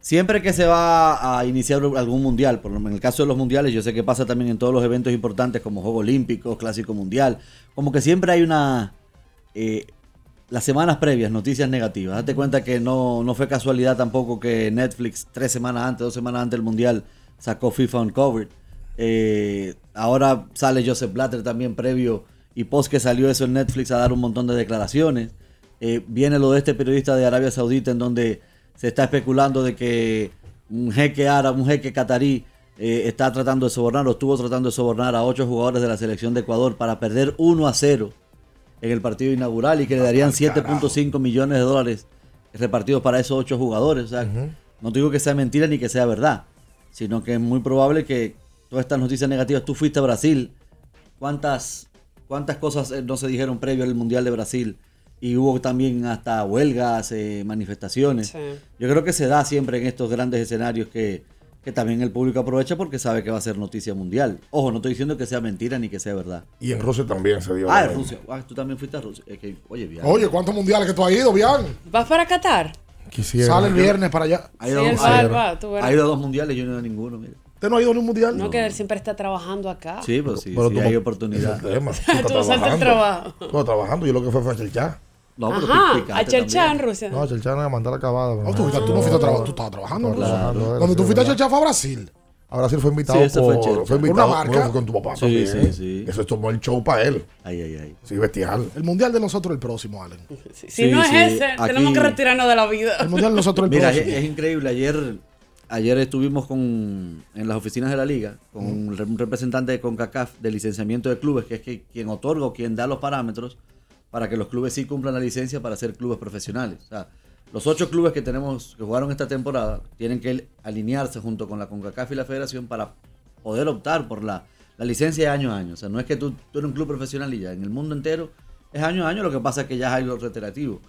siempre que se va a iniciar algún mundial, por lo menos en el caso de los mundiales, yo sé que pasa también en todos los eventos importantes como Juegos Olímpicos, Clásico Mundial, como que siempre hay una... eh, las semanas previas, noticias negativas. Date cuenta que no, no fue casualidad tampoco que Netflix tres semanas antes, dos semanas antes del mundial, sacó FIFA Uncovered. Eh, ahora sale Joseph Blatter también previo y post que salió eso en Netflix a dar un montón de declaraciones. Eh, viene lo de este periodista de Arabia Saudita en donde se está especulando de que un jeque árabe, un jeque catarí eh, está tratando de sobornar o estuvo tratando de sobornar a ocho jugadores de la selección de Ecuador para perder 1 a 0 en el partido inaugural y que le darían 7.5 millones de dólares repartidos para esos ocho jugadores. O sea, no te digo que sea mentira ni que sea verdad, sino que es muy probable que todas estas noticias negativas, tú fuiste a Brasil, ¿cuántas, cuántas cosas eh, no se dijeron previo al Mundial de Brasil? Y hubo también hasta huelgas, eh, manifestaciones. Sí. Yo creo que se da siempre en estos grandes escenarios que, que también el público aprovecha porque sabe que va a ser noticia mundial. Ojo, no estoy diciendo que sea mentira ni que sea verdad. Y en Rusia también se dio. Ah, en Rusia. Ah, tú también fuiste a Rusia. Es que, oye, bien. Oye, ¿cuántos mundiales que tú has ido, Bian? ¿Vas para Qatar? Quisiera. Sale el viernes para allá. Ha ido, a- va, ha ido a dos mundiales, yo no he ido a ninguno. Mira. ¿Usted no ha ido a un mundial? No, que él siempre está trabajando acá. Sí, pues sí, Pero sí tú hay no- oportunidad. ese es el tema. Tú Tú estás no saltas el trabajando. trabajo. Estás trabajando. Yo lo que fue fue a Chelchá. No, pero Ajá, a Chelcha en. Rusia. No, a Chelchá no a mandar acabada. No, tú, fuiste- tú no fuiste a trabajar, tú estabas trabajando. ¿no? Claro, Donde tú fuiste a. Chachá fue a Brasil. A Brasil fue invitado Sí, fue por, Chelcha. fue invitado Una marca. bueno, fue con tu papá Sí, también. sí, sí. Eso tomó el show para él. Ay, ay, ay. Sí, bestial. El mundial de nosotros el próximo, Allen. Si Sí, no es sí, ese, aquí- tenemos que retirarnos de la vida. El mundial de nosotros el Mira, es, próximo. es increíble. Ayer, ayer estuvimos con, en las oficinas de la liga con un re- un representante de CONCACAF de licenciamiento de clubes, que es que, quien otorga o quien da los parámetros para que los clubes sí cumplan la licencia para ser clubes profesionales. O sea, los ocho clubes que tenemos que jugaron esta temporada tienen que alinearse junto con la CONCACAF y la federación para poder optar por la, la licencia de año a año. O sea, no es que tú, tú eres un club profesional y ya. En el mundo entero es año a año, lo que pasa es que ya hay lo reiterativo.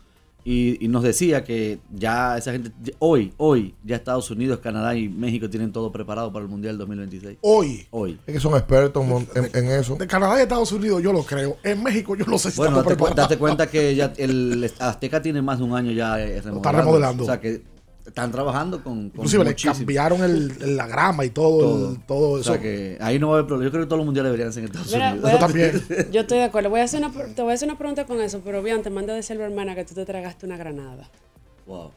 Y, y nos decía que ya esa gente, hoy, hoy, ya Estados Unidos, Canadá y México tienen todo preparado para el Mundial 2026. Hoy. Hoy. Es que son expertos en, en- en eso. De Canadá y Estados Unidos yo lo creo. En México yo no sé si Bueno, date, cu- date cuenta que ya el Azteca tiene más de un año ya eh, remodelando. remodelando. O sea que están trabajando con, con Inclusive le muchísimo. cambiaron el, el- la grama y todo, todo. el- todo O eso. sea que ahí no va a haber problema. Yo creo que todos los mundiales deberían ser en Estados Mira, Unidos. a- Yo también. Yo estoy de acuerdo. Voy a hacer una, te voy a hacer una pregunta con eso, pero bien, te manda a decir a hermana que tú te tragaste una granada. Wow.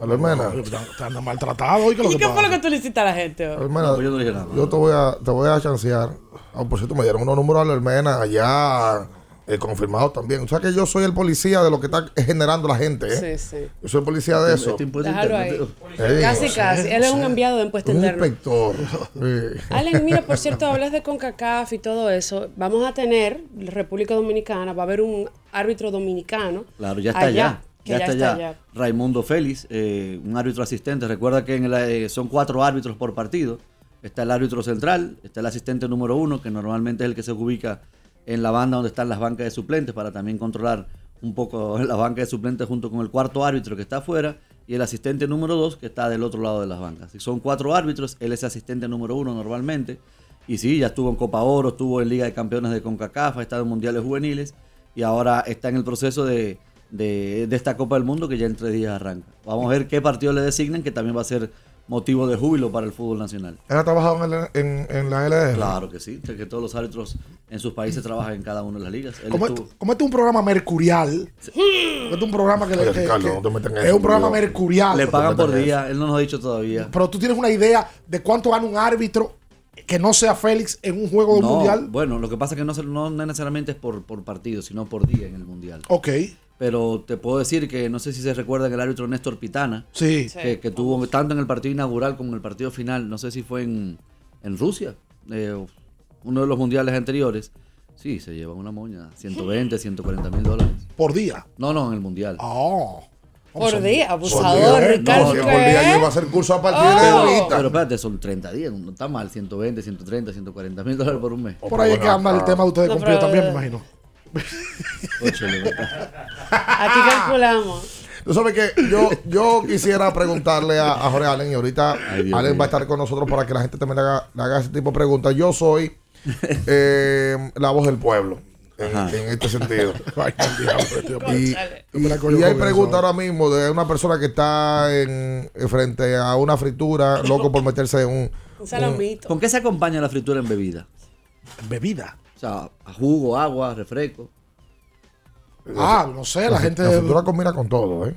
A la hermana. Te andan maltratado. ¿Y qué es lo ¿Y que qué fue pasa? lo que tú le hiciste a la gente? Hermana, No, pues yo no dije nada. yo te voy a, te voy a chancear. Ah, por cierto, me dieron unos números a la hermana allá eh, confirmados también. O sea que yo soy el policía de lo que está generando la gente. ¿eh? Sí, sí. Yo soy el policía de eso. Este impuesto Déjalo ahí. Eh, Casi, sí, casi. Él es un enviado de impuesto Un interno. inspector. Sí. Allen, mira, por cierto, hablas de CONCACAF y todo eso. Vamos a tener, República Dominicana, va a haber un árbitro dominicano. Claro, ya está allá. Ya, está allá. Raimundo Félix, eh, un árbitro asistente. Recuerda que en eh, son cuatro árbitros por partido. Está el árbitro central, está el asistente número uno, que normalmente es el que se ubica en la banda donde están las bancas de suplentes para también controlar un poco la banca de suplentes junto con el cuarto árbitro que está afuera y el asistente número dos que está del otro lado de las bancas. Son cuatro árbitros, él es asistente número uno normalmente. Y sí, ya estuvo en Copa Oro, estuvo en Liga de Campeones de CONCACAF, ha estado en Mundiales Juveniles y ahora está en el proceso de, de, de esta Copa del Mundo que ya en tres días arranca. Vamos a ver qué partido le designan, que también va a ser motivo de júbilo para el fútbol nacional. ¿Él ha trabajado en, el- en- en la LDR? Claro que sí, que todos los árbitros en sus países trabajan en cada una de las ligas. Como, este, como este es un programa mercurial, este es un programa que, le- Oye, que- Ricardo, que- no te metas en es eso, un programa mercurial. Le pagan por día, él no nos ha dicho todavía. Pero tú tienes una idea de cuánto gana un árbitro que no sea Félix en un juego No, mundial. Bueno, lo que pasa es que no, se- no necesariamente es por, por partido, sino por día en el mundial. Ok. Pero te puedo decir que no sé si se recuerdan el árbitro Néstor Pitana, Sí. que, que tuvo tanto en el partido inaugural como en el partido final, no sé si fue en, en Rusia, eh, uno de los mundiales anteriores. Sí, se lleva una moña, 120, 140 mil dólares. Por día. No, no, en el mundial. Oh. Por día, Por abusador, día, Ricardo. no, por día yo iba a hacer curso a partir de Pero, ahorita. pero espérate, son 30 días, no está mal, 120, 130, 140 mil dólares por un mes. Por ahí es que anda el tema de ustedes No, cumplido también, me imagino. Aquí calculamos. Tú sabes que yo, yo quisiera preguntarle a, a Jorge Allen y ahorita Dios Allen mío. va a estar con nosotros para que la gente también le haga, le haga ese tipo de preguntas. Yo soy eh, la voz del pueblo en, en este sentido. y, cojo y hay eso. ahora mismo de una persona que está en, en frente a una fritura, loco por meterse en un... Un salamito. ¿Con qué se acompaña la fritura en bebida? Bebida. O sea, a jugo, agua, refresco. Ah, no sé, la gente. La fritura combina con todo, ¿eh?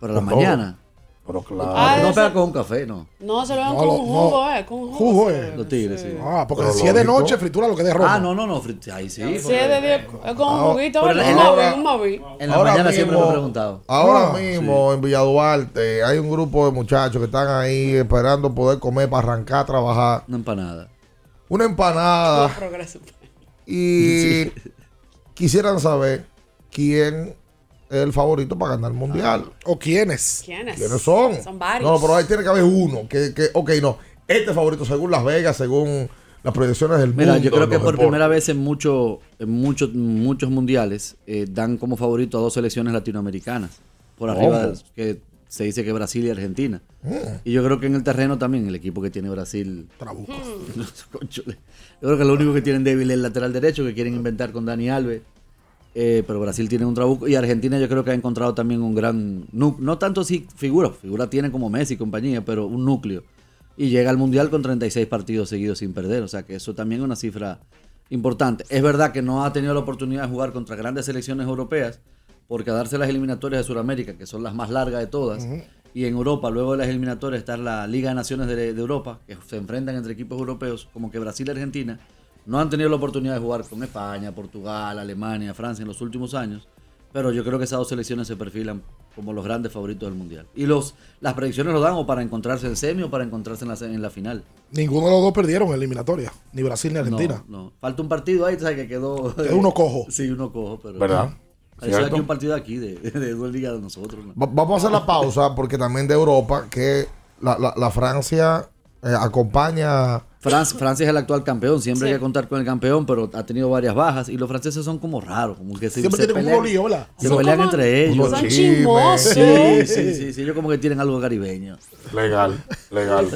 Para la Con mañana. Pero claro. Ah, no pega con un café, no. No, se lo dan No, con un jugo, no. eh. Con un jugo. Jugo, eh. Los tigres, sí. Ah, porque Pero si es de noche, fritura lo que de rojo. Ah, no, no, no. frit- Ahí sí. Si es de diez, es con un Ah, juguito, en un la- móvil, un móvil. En la Ahora mañana siempre me he preguntado. Ahora Ah, mismo en Villa Duarte hay un grupo de muchachos que están ahí esperando poder comer para arrancar a trabajar. Una empanada. Una empanada. Progreso. Y quisieran saber quién es el favorito para ganar el mundial. ¿O quiénes? ¿Quiénes? ¿Quiénes son? Son varios. No, pero ahí tiene que haber uno. Que, que, ok, no. Este favorito según Las Vegas, según las proyecciones del Mira, mundo. yo creo que por deportes. primera vez en, mucho, en muchos, muchos mundiales eh, dan como favorito a dos selecciones latinoamericanas. Por arriba, que se dice que Brasil y Argentina. Mm. Y yo creo que en el terreno también, el equipo que tiene Brasil. Trabuco. Yo creo que lo único que tienen débil es el lateral derecho, que quieren inventar con Dani Alves. Eh, pero Brasil tiene un trabuco. Y Argentina yo creo que ha encontrado también un gran núcleo. No tanto así figura, figura tienen como Messi y compañía, pero un núcleo. Y llega al Mundial con 36 partidos seguidos sin perder. O sea que eso también es una cifra importante. Es verdad que no ha tenido la oportunidad de jugar contra grandes selecciones europeas, porque a darse las eliminatorias de Sudamérica, que son las más largas de todas, y en Europa, luego de las eliminatorias, está la Liga de Naciones de, de Europa, que se enfrentan entre equipos europeos, como que Brasil y Argentina, no han tenido la oportunidad de jugar con España, Portugal, Alemania, Francia en los últimos años. Pero yo creo que esas dos selecciones se perfilan como los grandes favoritos del Mundial. Y los las predicciones lo dan o para encontrarse en semi o para encontrarse en la, en la final. Ninguno de los dos perdieron en eliminatoria. Ni Brasil ni Argentina. No, no. Falta un partido ahí, ¿sabes? Que quedó. Es uno cojo. Sí, uno cojo, pero. ¿Verdad? ¿Cierto? aquí un partido aquí de, de, dos ligas de nosotros. ¿no? Va- Vamos a hacer la pausa porque también de Europa que la, la- la Francia eh, acompaña Francia, Francia es el actual campeón, siempre Sí. hay que contar con el campeón, pero ha tenido varias bajas y los franceses son como raros, como que se, Siempre se tienen pelean, un se Son pelean como- entre ellos. Son chismosos. Sí, sí, sí, sí, ellos como que tienen algo caribeño. legal, legal.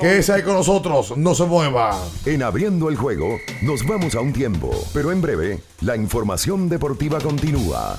Quédese ahí con nosotros, no se mueva. En abriendo el juego, nos vamos a un tiempo, pero en breve, la información deportiva continúa.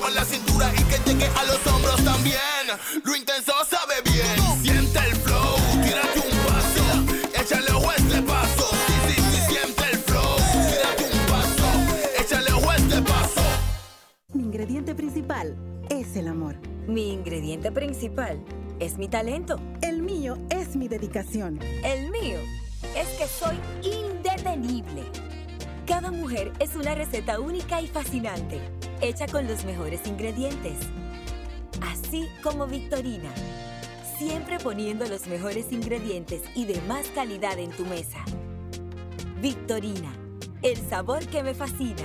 Mueva la cintura y que llegue a los hombros también. Lo intenso sabe bien. Siente el flow. Tírate un paso. Échale ojo a este paso. Sí, sí, sí, siente el flow. Tírate un paso. Échale ojo a este paso. Mi ingrediente principal es el amor. Mi ingrediente principal es mi talento. El mío es mi dedicación. El mío es que soy indetenible. Cada mujer es una receta única y fascinante, hecha con los mejores ingredientes. Así como Victorina, siempre poniendo los mejores ingredientes y de más calidad en tu mesa. Victorina, el sabor que me fascina.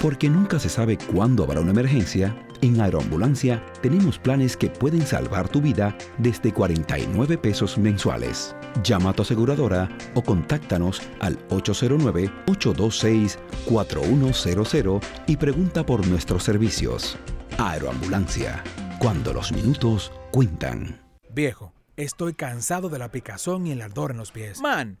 Porque nunca se sabe cuándo habrá una emergencia, en Aeroambulancia tenemos planes que pueden salvar tu vida desde 49 pesos mensuales. Llama a tu aseguradora o contáctanos al 809-826-4100 y pregunta por nuestros servicios. Aeroambulancia, cuando los minutos cuentan. Viejo, estoy cansado de la picazón y el ardor en los pies. Man,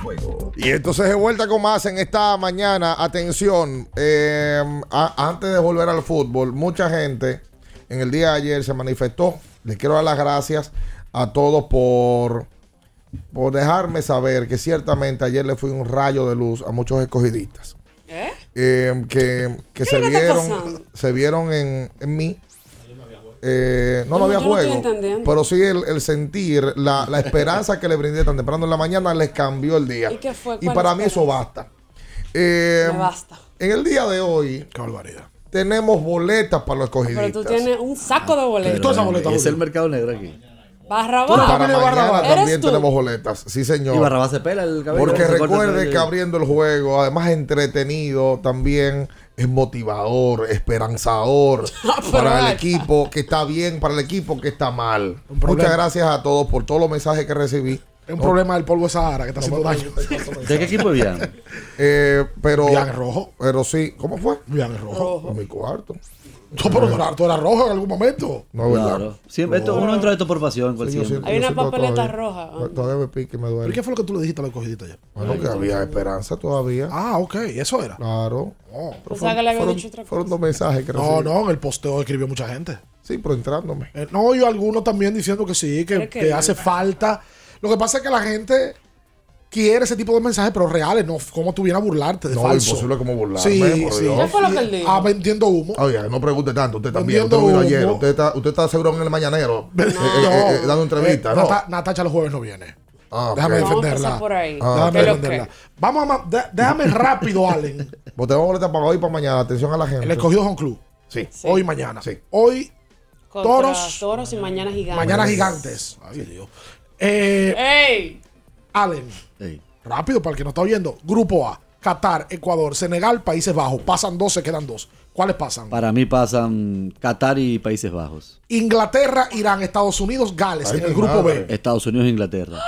Juego. Y entonces de vuelta con más en esta mañana. Atención, eh, a- antes de volver al fútbol, mucha gente en el día de ayer se manifestó. Les quiero dar las gracias a todos por, por dejarme saber que ciertamente ayer le fui un rayo de luz a muchos escogidistas. ¿Eh? Eh, que, que ¿Qué se que está vieron, se vieron en, en mí. Eh, no, no había juego, entendiendo. pero sí el, el sentir, la, la esperanza que le brindé tan temprano en la mañana les cambió el día. ¿Y qué fue? Y ¿Cuál para mí eso basta. Eh, Me basta. En el día de hoy, tenemos boletas para los Pero escogidistas. tú tienes un saco de boletos. Es el mercado negro aquí. Barrabás. Para mañana ¿Eres también tú? tenemos boletas. Sí, señor. Y Barrabás se pela el cabello. Porque recuerde que abriendo el juego, además entretenido, también es motivador, esperanzador para el equipo que está bien, para el equipo que está mal. Muchas gracias a todos por todos los mensajes que recibí. Es un problema del polvo de Sahara que está haciendo daño. ¿De qué equipo es? Eh, pero, rojo. Pero sí, ¿cómo fue? Rojo. En mi cuarto. No, pero tú eras, tú eras rojo en algún momento. No, es verdad. Claro. Siempre, esto, uno entra esto por pasión. cual Sí, yo siempre. Hay yo una papeleta todavía- roja. Todavía me pique y me duele. ¿Pero qué fue lo que tú le dijiste a los escogidistas ya? Bueno, que había esperanza todavía. Ah, ok, eso era. Claro. Oh. Pero Pensaba que le había fueron, dicho otra cosa. fueron dos mensajes que No, recibí. no, en el posteo escribió mucha gente. Sí, pero entrándome. Eh, no, y algunos también diciendo que sí, que, hace falta. Lo que pasa es que la gente quiere ese tipo de mensajes, pero reales, no como tú vienes a burlarte de No, falso. imposible como burlarme, Sí, por sí. Dios. ¿Qué fue lo que él dijo? Ah, vendiendo humo. Oye, no pregunte tanto. Usted también. Usted no vino ayer. Usted está, usted está seguro en el mañanero. eh, eh, No. eh, dando entrevista, Eh, ¿no? Nata- Natacha los jueves no viene. Ah, ok. Déjame Vamos a defenderla. por ahí. Ah, Déjame ¿Qué es lo defenderla. Vamos a de- déjame rápido, Allen. Pues tenemos boletas para hoy y para mañana. Atención a la gente. El escogido Home Club. Sí. Sí. Hoy y mañana. Sí. Hoy, Contra Toros. Toros y mañana gigantes. mañana gigantes. Ay, Dios. Eh, ¡Ey! Allen. Ey. Rápido, para el que no está oyendo. Grupo A. Qatar, Ecuador, Senegal, Países Bajos. Pasan dos, se quedan dos. ¿Cuáles pasan? Para mí pasan Qatar y Países Bajos. Inglaterra, Irán, Estados Unidos, Gales, en el grupo B. Estados Unidos e Inglaterra.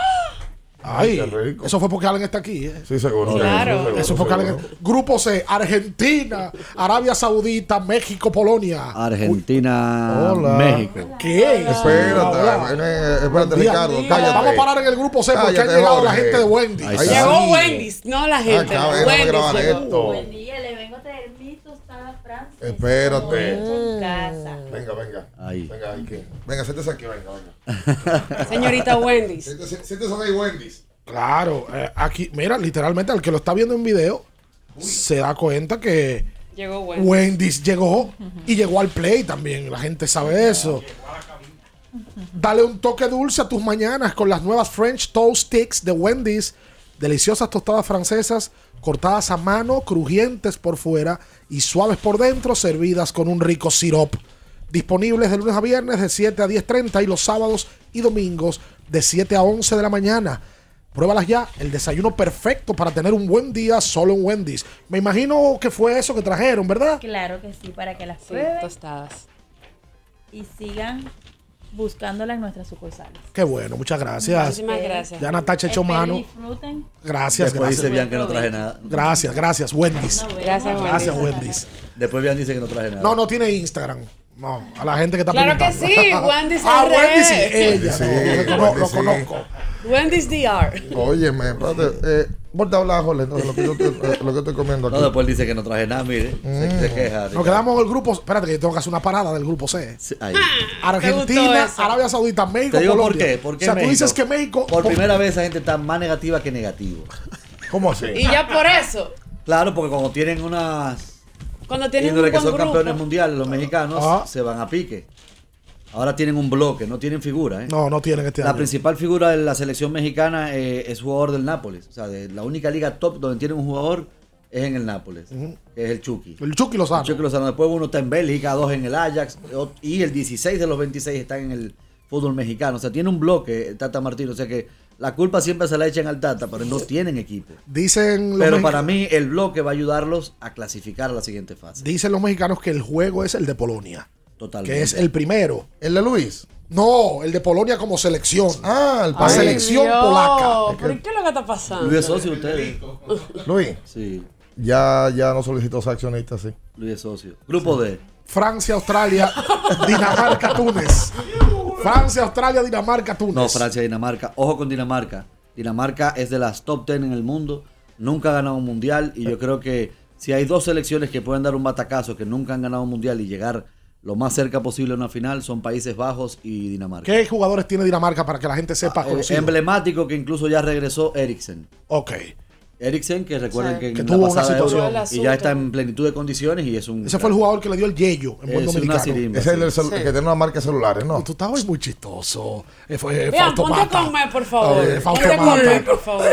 Ay, eso fue porque Allen está aquí. ¿eh? Sí, seguro. Claro. Eso fue porque Allen. Grupo C, Argentina, Arabia Saudita, México, Polonia. Argentina, Hola. México. ¿Qué? Espérate, ven, eh, espérate, Día. Ricardo, Vamos- cállate. Vamos a parar en el grupo C porque Cállate, han llegado la gente de Wendy. Llegó. Wendy's, no la gente. Acá, ven, vamos a Wendy's grabar llegó. esto. Buen día, le vengo a traer. Espérate. En casa. Venga, venga. Ahí. Venga, aquí. Venga, siéntese aquí, venga, venga. Señorita Wendy's. Siéntese, siéntese ahí, Wendy's. Claro, eh, aquí, mira, literalmente al que lo está viendo en video se da cuenta que Llegó Wendy's. Wendy's llegó y llegó al play también. La gente sabe eso. Dale un toque dulce a tus mañanas con las nuevas French Toast Sticks de Wendy's. Deliciosas tostadas francesas cortadas a mano, crujientes por fuera y suaves por dentro, servidas con un rico sirop. Disponibles de lunes a viernes de 7 a 10.30 y los sábados y domingos de 7 a 11 de la mañana. Pruébalas ya, el desayuno perfecto para tener un buen día solo en Wendy's. Me imagino que fue eso que trajeron, ¿verdad? Claro que sí, para que las Sí, prueben tostadas. y sigan buscándola en nuestras sucursales. Qué bueno, muchas gracias. Muchísimas gracias. Ya Natacha echó Espero mano. disfruten. Gracias, Después gracias. dice Bian que no traje nada. Gracias, gracias, Wendy's. Gracias, Wendy's. Gracias, Wendy's. Después Bian dice que no traje nada. No, no tiene Instagram. No, a la gente que está Claro que sí, Wendy's Ah, RD. Wendy sí, ella. Sí, no, lo, conozco. Wendy's DR. Óyeme, espérate. Eh, vuelta a hablar, Jorge, entonces, lo que yo estoy, eh, lo que estoy comiendo aquí. No, después dice que no traje nada, mire. Se, se queja. Nos quedamos en el grupo. Espérate, que yo tengo que hacer una parada del grupo C. Sí, ahí. ¿Te gustó Argentina? Arabia Saudita, México, Te digo por Colombia. qué. ¿Por qué o sea, tú México? dices que México. Por primera vez esa gente está más negativa que negativo. ¿Cómo así? Y ya por eso, Claro, porque cuando tienen unas cuando tienen un que buen son campeones grupo, mundiales, los mexicanos Ajá. se van a pique. Ahora tienen un bloque, no tienen figura. ¿eh? No, no tienen este La año. principal figura de la selección mexicana eh, es jugador del Nápoles. O sea, de la única liga top donde tienen un jugador es en el Nápoles, que es el Chucky. El Chucky Lozano. El Chucky Lozano. Después uno está en Bélgica, dos en el Ajax y el 16 de los 26 están en el fútbol mexicano. O sea, tiene un bloque el Tata Martino. O sea que la culpa siempre se la echan al Tata, pero no tienen equipo. Dicen los, Pero para mí el bloque va a ayudarlos a clasificar a la siguiente fase. dicen los mexicanos que el juego es el de Polonia. Totalmente. Que es el primero. ¿El de Luis? No, el de Polonia como selección. Ah, el La país. selección Dios, polaca. ¿Pero qué es lo que está pasando? Luis es socio de ustedes. Luis, Sí, ya, ya no solicitó ser accionista, sí. Luis es socio. Grupo D. Francia, Australia, Dinamarca, Túnez. Francia, Australia, Dinamarca, Túnez. No, Francia, Dinamarca. Ojo con Dinamarca. Dinamarca es de las top 10 en el mundo. Nunca ha ganado un mundial. Y yo creo que si hay dos selecciones que pueden dar un batacazo, que nunca han ganado un mundial y llegar lo más cerca posible a una final, son Países Bajos y Dinamarca. ¿Qué jugadores tiene Dinamarca para que la gente sepa Eh, conocido? emblemático que incluso ya regresó Eriksen. Ok. Eriksen, que recuerden Sí. que, en Que la tuvo una Euro situación. y ya está en plenitud de condiciones y es un. Ese fue el jugador que le dio el yello en buen Es una dominicano. sirimba, Ese es el sí. que tiene una marca de celulares, ¿no? Tú estabas muy chistoso. Eh, fue, eh, Vean, Fausto ponte Mata. con me, por favor. Eh, Fausto Ponte con me, por favor.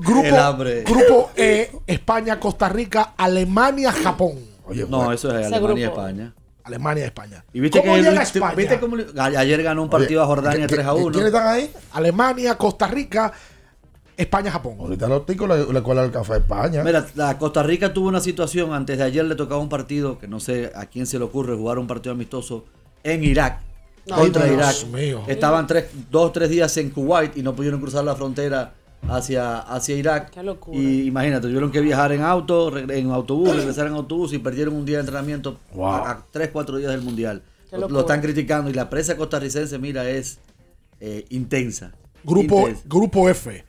Grupo, El hambre. grupo E, España, Costa Rica, Alemania, Japón. Oye, No, bueno. eso es Alemania y grupo. España. Alemania, España. Y viste ¿Cómo que llega Luis- España? ¿viste cómo ayer ganó un partido a Jordania ¿Qué- 3 a qué- 1. ¿Quiénes están ahí? Alemania, Costa Rica, España, Japón. Ahorita los ticos le, le cuelan el café a España. Mira, la Costa Rica tuvo una situación, antes de ayer le tocaba un partido, que no sé a quién se le ocurre jugar un partido amistoso en Irak. contra Dios Irak. mío. Estaban tres, dos o tres días en Kuwait y no pudieron cruzar la frontera hacia, hacia Irak. Qué locura. Y imagínate, tuvieron que viajar en auto, en autobús, regresar en autobús y perdieron un día de entrenamiento Wow. a, a tres, cuatro días del Mundial. Lo, están criticando y la prensa costarricense, mira, es eh, intensa. Grupo, Intensa. grupo F.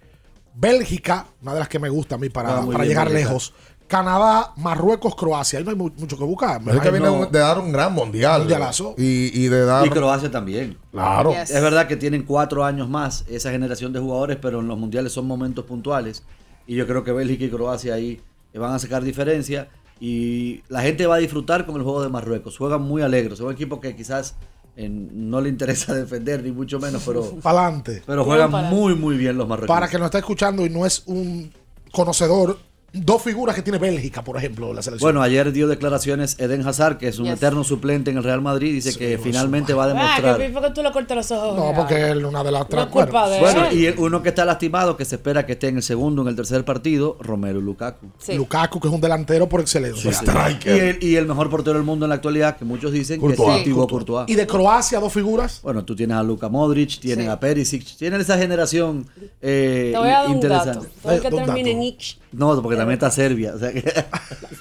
Bélgica, una de las que me gusta a mí para, Ah, para bien, llegar Bélgica. lejos. Canadá, Marruecos, Croacia. Ahí no hay mu- mucho que buscar. Es que viene no- un- de dar un gran mundial. Mundialazo. Y, y de dar. Y Croacia también. Claro. Yes. Es verdad que tienen cuatro años más esa generación de jugadores, pero en los mundiales son momentos puntuales. Y yo creo que Bélgica y Croacia ahí van a sacar diferencia. Y la gente va a disfrutar con el juego de Marruecos. Juegan muy alegres. Son un equipo que quizás eh, no le interesa defender, ni mucho menos, pero, Pa'lante. pero juegan muy, muy bien los marroquíes. Para que nos está escuchando y no es un conocedor, dos figuras que tiene Bélgica, por ejemplo, la selección. Bueno, ayer dio declaraciones Eden Hazard, que es un Yes. eterno suplente en el Real Madrid, dice que finalmente va a Ah, demostrar. que ¿por qué tú le cortas los ojos? no, porque él una de las tres. es culpa de Bueno, y uno que está lastimado, que se espera que esté en el segundo, en el tercer partido, Romero Lukaku. Lukaku, que es un delantero por excelencia. Sí, sí. Y, el, y el mejor portero del mundo en la actualidad, que muchos dicen Courtois. que es Sí, Courtois. Y de Croacia, dos figuras. Bueno, tú tienes a Luka Modric, tienes Sí. a Perisic, tienes esa generación eh, Te voy a dar un interesante. dato. Todo el que termine en. No, porque también está Serbia. o sea que-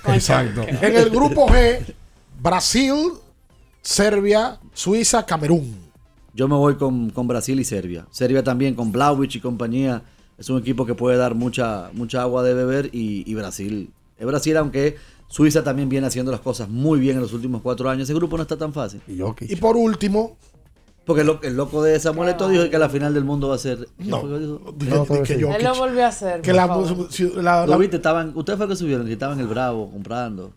Exacto. En el grupo G, Brasil, Serbia, Suiza, Camerún. Yo me voy con, con Brasil y Serbia. Serbia también con Vlahovic y compañía. Es un equipo que puede dar mucha, mucha agua de beber y, y Brasil. Es Brasil, aunque Suiza también viene haciendo las cosas muy bien en los últimos cuatro años. Ese grupo no está tan fácil. Y por último, Porque el, lo- el loco de Samuel Eto'o dijo que la final del mundo va a ser. No, ¿Qué fue que yo Él lo volvió a hacer. que la, favor. si- la- Lo la- viste, estaban, ustedes fue que subieron que estaban en el Bravo comprando.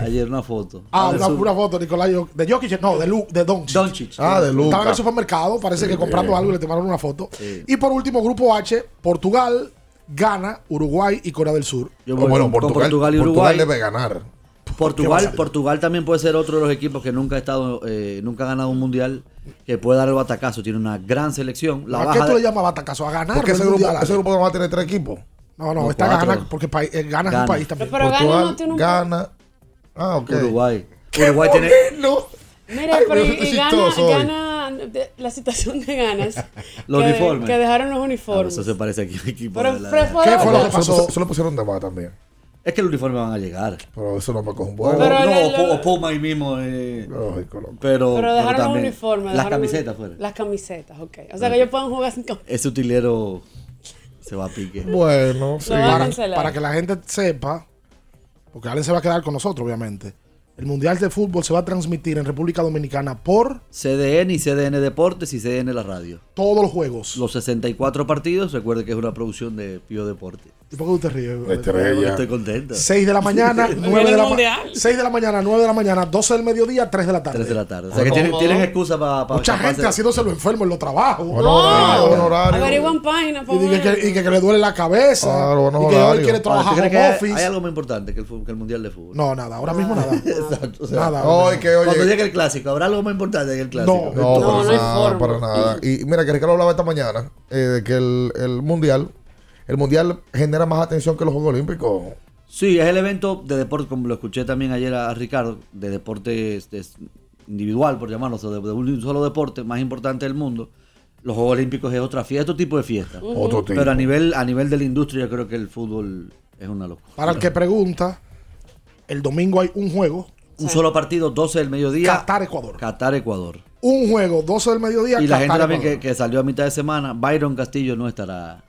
Ayer una foto. Ah, una, una foto, Nicolás, de Jokic, no, de, Lu, de Doncic. Doncic. Ah, de Estaba en Luca. el supermercado, parece que comprando bien. algo y le tomaron una foto. Sí. Y por último, grupo H, Portugal, Ghana, Uruguay y Corea del Sur. Yo bueno, con- con Portugal, Portugal y Portugal Uruguay. debe ganar. ¿Qué va a Portugal? Portugal también puede ser otro de los equipos que nunca ha estado, eh, nunca ha ganado un mundial, que puede dar el batacazo. Tiene una gran selección. La ¿A qué tú de- le llamas batacazo? ¿A ganar? Porque ese grupo, mundial, ese grupo no va a tener tres equipos. No, no, No, está cuatro. Ghana, porque pa- eh, Ghana es un país también. Pero Ghana Portugal, no tiene un- Ghana. Ah, ok. Uruguay. Uruguay tiene. No. Mira, Ay, pero pero y, gana, gana de- la situación de ganas. Los que, uniformes. Que dejaron los Ah, uniformes. eso se parece aquí al equipo. Pero de la- ¿Qué fue lo que pasó? puse- Se lo pusieron de más también. Es que el uniforme van a llegar. Pero eso no me un vuelo. Pero no, el- el- o Puma ahí mismo. eh, Lógico, loco. pero, Pero dejaron los también uniformes. Las camisetas fuera. Las camisetas, ok. O sea que ellos pueden jugar sin camisetas. Ese utilero se va a pique. Bueno, sí. Para, para que la gente sepa, porque Allen se va a quedar con nosotros, obviamente. El Mundial de Fútbol se va a transmitir en República Dominicana por CDN y CDN Deportes y CDN La Radio. todos los juegos. Los 64 partidos, recuerde que es una producción de Pío Deporte. ¿Y por qué usted ríe? Estrella. Estoy contento. 6 de la mañana, 9 Viene de la Mundial. mañana. 6 de la mañana, 9 de la mañana, 12 del mediodía, 3 de la tarde. 3 de la tarde. O sea que tienen, tienen excusa para Mucha gente haciéndose lo enfermo en los trabajos. Buen horario. Averiguan páginas. Y, dice que, y que, que le duele la cabeza. Claro, buenos y que hoy quiere trabajar ¿Tú que home hay, office. hay algo más importante que el, que el Mundial de Fútbol? No, nada, ahora mismo nada. Exacto. o sea, Nada. Hoy que Cuando oye. llegue el clásico, ¿habrá algo más importante que el clásico? No. No, No, para no hay nada, forma. para nada. Y mira, que Ricardo hablaba esta mañana eh, de que el, el mundial, el mundial genera más atención que los Juegos Olímpicos. Sí, es el evento de deporte, como lo escuché también ayer a, Ricardo, de deporte este, es individual, por llamarlo, o sea, de, un solo deporte más importante del mundo. Los Juegos Olímpicos es otra fiesta, otro tipo de fiesta. Otro tipo. Pero a nivel, a nivel de la industria, yo creo que el fútbol es una locura. Para el que pregunta, el domingo hay un juego. Un solo partido, 12 del mediodía. Qatar-Ecuador. Qatar-Ecuador. Un juego, 12 del mediodía. Y la gente también que, que salió a mitad de semana, Byron Castillo no estará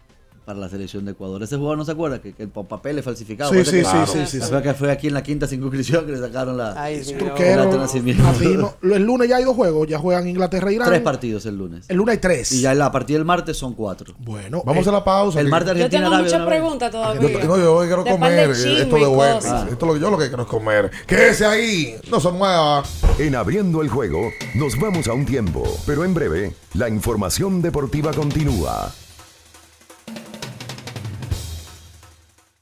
para la selección de Ecuador. Ese jugador no se acuerda que, que el papel es falsificado. Sí, sí, que- sí, sí, sí, Fue que fue aquí en la quinta circunscripción que le sacaron la, Ay, Truquero, de nacimiento. latino. El lunes ya hay dos juegos. Ya juegan Inglaterra e Irán. Tres partidos el lunes. El lunes hay tres. Y ya a partir del martes son cuatro. Bueno, Vamos eh, a la pausa. El martes Yo Argentina tengo Arabia. muchas preguntas todavía. Yo, no, yo hoy quiero De comer de eh, esto de Wendy's. cosas. Esto es lo que yo lo que quiero es comer. Quédese ahí, no se mueva. En abriendo el juego, nos vamos a un tiempo, pero en breve, la información deportiva continúa.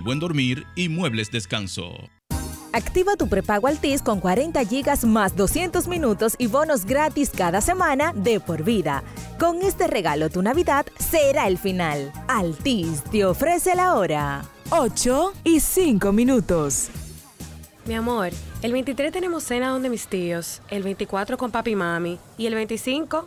buen dormir y muebles descanso. Activa tu prepago Altis con 40 gigas más 200 minutos y bonos gratis cada semana de por vida. Con este regalo tu Navidad será el final. Altis te ofrece la hora. 8 y 5 minutos. Mi amor, El 23 tenemos cena donde mis tíos, el 24 con papi y mami y el 25,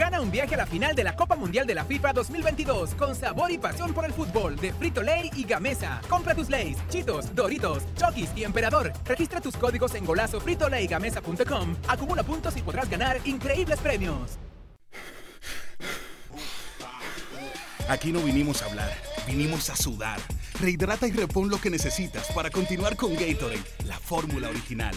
Gana un viaje a la final de la Copa Mundial de la FIFA 2022 con sabor y pasión por el fútbol de Frito Lay y Gamesa. Compra tus Lays, Chitos, Doritos, Chokis y Emperador. Registra tus códigos en golazo fritolaygamesa.com. Acumula puntos y podrás ganar increíbles premios. Aquí no vinimos a hablar, vinimos a sudar. Rehidrata y repon lo que necesitas para continuar con Gatorade, la fórmula original.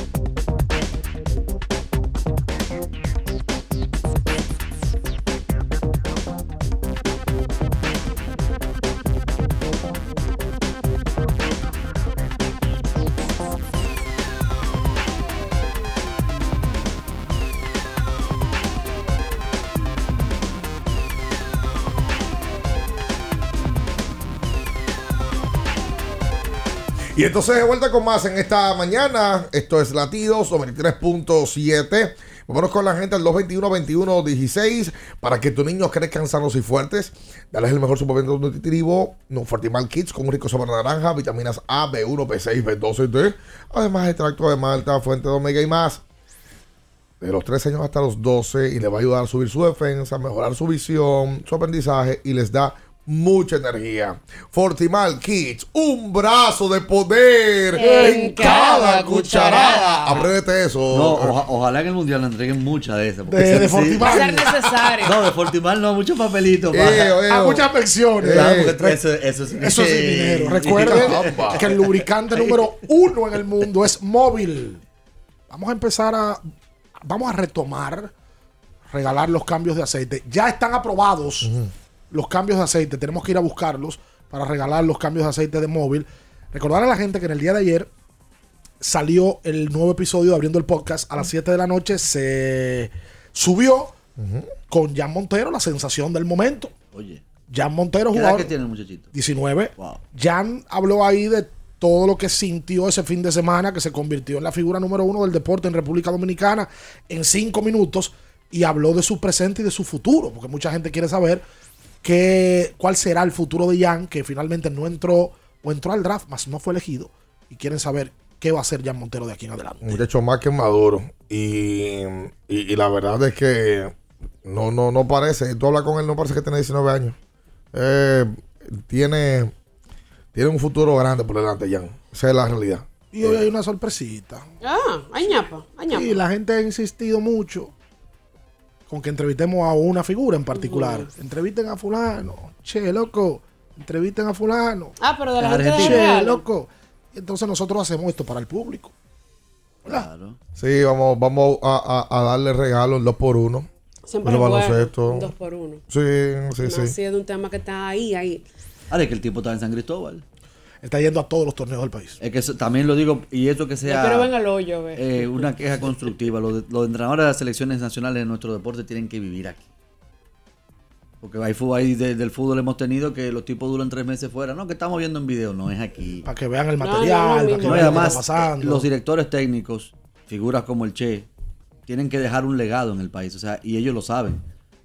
Y entonces de vuelta con más en esta mañana. Esto es Latidos 93.7. Vámonos con la gente al 221-21-16 para que tus niños crezcan sanos y fuertes. Dale el mejor suplemento nutritivo, no Fortimal Kids con un rico sabor naranja, vitaminas A, B1, B6, B12 y D. Además, extracto de malta, fuente de omega y más. De los 3 años hasta los 12 y le va a ayudar a subir su defensa, mejorar su visión, su aprendizaje y les da mucha energía. Fortimal Kids, un brazo de poder en, cada cucharada. Apréndete eso. No, oja- ojalá en el mundial le entreguen muchas de esas. De- de sí- Fortimal. Ser necesario. No, de Fortimal no, muchos papelitos. Eh, eh, A muchas Eh, porque eso, eso, sí- Eso es dinero. Recuerden que el lubricante número uno en el mundo es móvil. Vamos a empezar a. Vamos a retomar, regalar los cambios de aceite. Ya están aprobados los cambios de aceite. Tenemos que ir a buscarlos para regalar los cambios de aceite de móvil. Recordar a la gente que en el día de ayer salió el nuevo episodio de Abriendo el Podcast a las 7 de la noche. Se subió con Jan Montero, la sensación del momento. Oye. Jan Montero, ¿Qué edad jugador. que tiene el muchachito? 19. Jan habló ahí de todo lo que sintió ese fin de semana, que se convirtió en la figura número uno del deporte en República Dominicana en cinco minutos y habló de su presente y de su futuro, porque mucha gente quiere saber qué, cuál será el futuro de Jan, que finalmente no entró o entró al draft, mas no fue elegido, y quieren saber qué va a hacer Jan Montero de aquí en adelante. Un muchacho más que maduro. Y, y, y la verdad es que no, no, no parece. Tú hablas con él, no parece que tiene 19 años. Eh, tiene, tiene un futuro grande por delante, Jan. Esa es la realidad. Y hoy hay una sorpresita. Ah, hay ñapa, hay ñapa. Y la gente ha insistido mucho con que entrevistemos a una figura en particular. Entrevisten a fulano. Che, loco. Entrevisten a fulano. Ah, pero de la gente de Che, loco. Y entonces nosotros hacemos esto para el público. Claro. Sí, vamos, vamos a, a- a darle regalo el 2 por 1 Siempre bueno, baloncesto. dos por uno. Sí, sí, sí. si es de un tema que está ahí, ahí. Ahora es que el tipo está en San Cristóbal. Está yendo a todos los torneos del país. Es que eso- también lo digo, y eso que sea Pero ven al hoyo, eh, una queja constructiva. Los, entrenadores de las selecciones nacionales de nuestro deporte tienen que vivir aquí. Porque hay, fu- hay de- del fútbol hemos tenido que los tipos duran tres meses fuera. No, que estamos viendo en video, no es aquí. Para que vean el material, no, no, para que vean lo que además, está pasando. los directores técnicos, figuras como el Che, tienen que dejar un legado en el país. O sea, y ellos lo saben.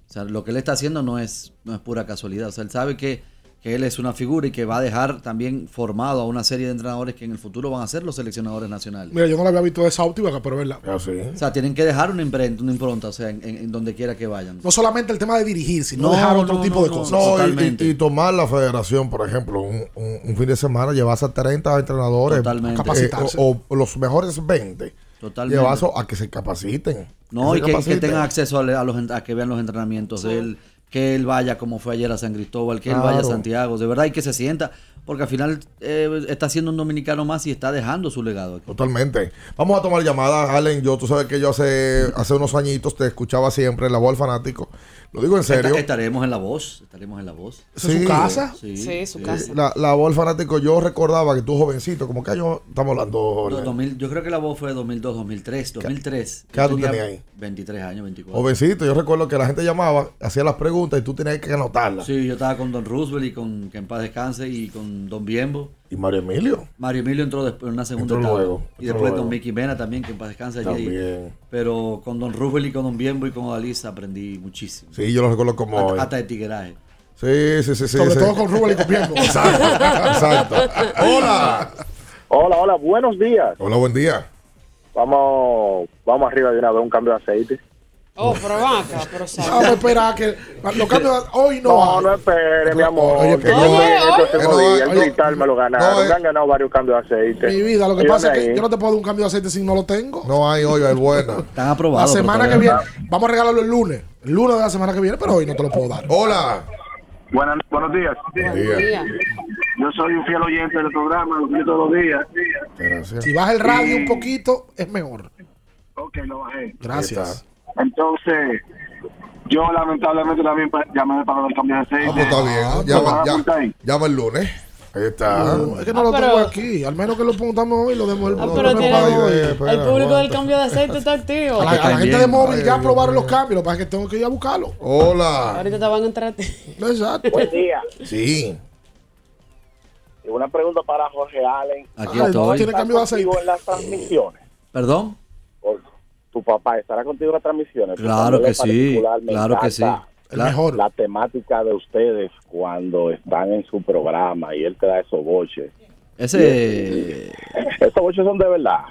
O sea, lo que él está haciendo no es, no es pura casualidad. O sea, él sabe que, que él es una figura y que va a dejar también formado a una serie de entrenadores que en el futuro van a ser los seleccionadores nacionales. Mira, yo no la había visto de esa óptica, pero es verdad. Ah, sí. O sea, tienen que dejar una imprenta, una impronta, o sea, en, en- en donde quiera que vayan. No solamente el tema de dirigir, sino No, dejar otro no, tipo no, de no. cosas. No, y- Totalmente. y, y tomar la federación, por ejemplo, un, un- un fin de semana, llevarse a 30 entrenadores, Totalmente. eh, Capacitarse. o, o los mejores 20, Totalmente. llevarse a que se capaciten. No, y que, tengan acceso a, los, a que vean los entrenamientos de él, que él vaya como fue ayer a San Cristóbal, que él vaya a. Santiago, de verdad, y que se sienta, porque al final eh, está siendo un dominicano más y está dejando su legado aquí. Totalmente. Vamos a tomar llamadas, Allen. Yo, tú sabes que yo hace, hace unos añitos te escuchaba siempre en la voz del fanático. Lo digo en serio. Esta- estaremos en la voz, estaremos en la voz. ¿Esa es su casa? Sí, Sí, su casa. La, la voz fanático, yo recordaba que tú jovencito, como que año estamos hablando. No, Jorge? 2000, yo creo que la voz fue 2002, 2003, 2003. qué edad tú tenía tenías ahí? 23 años, 24. Jovencito, yo recuerdo que la gente llamaba, hacía las preguntas y tú tenías que anotarlas. Sí, yo estaba con Don Roosevelt y con que en paz descanse y con Don Biembo. Y Mario Emilio. Mario Emilio entró después en una segunda Entró etapa. luego, y después luego. Don Mickey Mena también, que en paz descanse allí. También. Pero con Don Rubel y con Don Biembo y con Odalisa aprendí muchísimo. Sí, yo lo recuerdo como hoy. Hasta, de tigueraje. Sí, sí, sí. sí Sobre sí. todo con Rubén y con Biembo. Exacto, exacto. Hola. Hola, hola, buenos días. Hola, buen día. Vamos, vamos arriba de una vez, un cambio de aceite. Oh, pero van acá, pero Vamos a sabe. esperar que los cambios hoy no, No, hay. no espere, mi amor. Oye, que yo me- Oye, este oye. el militar me lo no, ganaron. eh. Me han ganado varios cambios de aceite. Mi vida, lo que ¿Y pasa es que yo no te puedo dar un cambio de aceite si no lo tengo. No hay hoy, hay buena. Están la aprobados. pero semana que viene, vamos a regalarlo el lunes. El lunes de la semana que viene, pero hoy no te lo puedo dar. Hola. Buenas- buenos días. Buen día. Mira, Yo soy un fiel oyente del programa, lo escucho todos los días. Gracias. Si baja el radio un poquito, es mejor. Ok, lo bajé. Gracias. Entonces, yo lamentablemente también llamé para el cambio de aceite. Ah, pues está bien. Ah, Llama, llama el lunes. Ahí está. No, es que no lo Ah, pero- tengo aquí. Al menos que lo pongamos hoy, lo demos el Ah, lo pero espera, el público del cambio de aceite está activo. A la, a la gente de móvil ya Dios los cambios, lo que pasa es que tengo que ir a buscarlo. Hola. Ahorita te van a entrar. Exacto. Buen día. Sí. Y una pregunta para Jorge Allen. Aquí Ay, estoy. tiene cambio de aceite. en las transmisiones? ¿Perdón? Por- Tu papá estará contigo en las transmisiones. Claro que sí. Claro que sí. El Claro. mejor. La temática de ustedes cuando están en su programa y él te da esos boches. Ese. Esos boches son de verdad,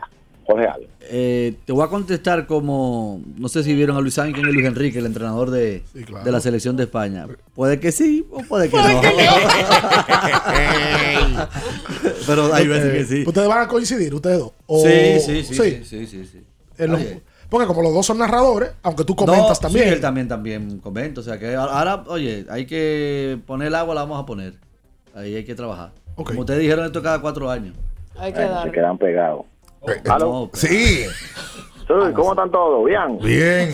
Jorge eh, te voy a contestar como. No sé si vieron a Luis Ángel es Luis Enrique, el entrenador de, Sí, claro. de la selección de España. Puede que sí o puede que no. Pero hay veces que sí. Ustedes van a coincidir, ustedes dos. O- Sí, sí, sí, sí, sí, sí, sí. En los- Oye. Porque como los dos son narradores, aunque tú comentas No, también. sí, él también, también comenta. O sea que ahora, oye, hay que poner el agua, la vamos a poner. Ahí hay que trabajar. Como ustedes dijeron, esto cada cuatro años. Hay que Eh, se quedan pegados. ¿Aló? No, pero- Sí. Sí, ¿Cómo están todos? ¿Bien? Bien.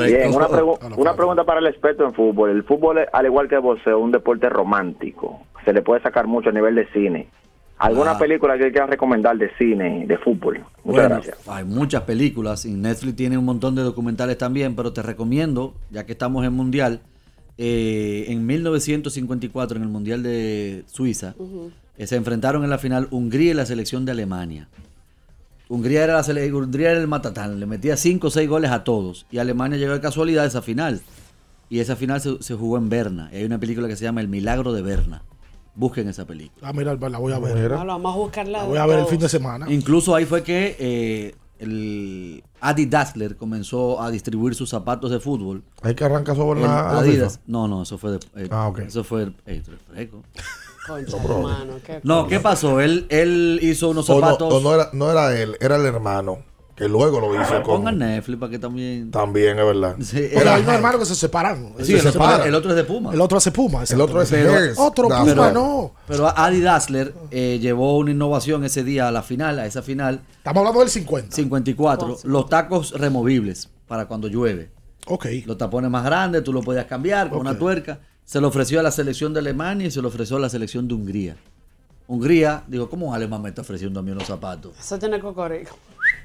Bien, una, pregu- una pregunta para el experto en fútbol. El fútbol, al igual que el boxeo, es un deporte romántico. Se le puede sacar mucho a nivel de cine. ¿Alguna Ah. película que quieran recomendar de cine, de fútbol? Muchas Bueno, gracias. hay muchas películas y Netflix tiene un montón de documentales también, pero te recomiendo, ya que estamos en Mundial, eh, en 1954, en el Mundial de Suiza, eh, se enfrentaron en la final Hungría y la selección de Alemania. Hungría era, la sele- Hungría era el matatán, le metía 5 o 6 goles a todos y Alemania llegó de casualidad a esa final. Y esa final se, se jugó en Berna. Y hay una película que se llama El Milagro de Berna. Busquen esa película. Ah, mira, la voy a ver. Vamos a buscarla. La voy a ver el fin de semana. Incluso ahí fue que eh, el Adi Dassler comenzó a distribuir sus zapatos de fútbol. Hay que arrancar sobre la Adidas. FIFA. No, no, eso fue de, eh, Ah, ok. Eso fue eh. Concha, No, hermano, qué No. ¿qué pasó? Él, él hizo unos O no, zapatos. o no era, no era él, era el hermano. Que luego lo hizo con. Pongan Netflix para que también. También, es verdad. Sí, Pero era- hay unos hermanos que se separan. Sí, Se el, separan. el otro es de Puma. El otro hace Puma. El otro es. Hers. Otro Dassler. Puma, no. Pero Adi Dassler eh, llevó una innovación ese día a la final, a esa final. Estamos hablando del 50. 54. Los tacos removibles para cuando llueve. Ok. Los tapones más grandes, tú lo podías cambiar con una tuerca. Se lo ofreció a la selección de Alemania y se lo ofreció a la selección de Hungría. Hungría, digo, ¿cómo un alemán me está ofreciendo a mí unos zapatos? Eso tiene cocorico.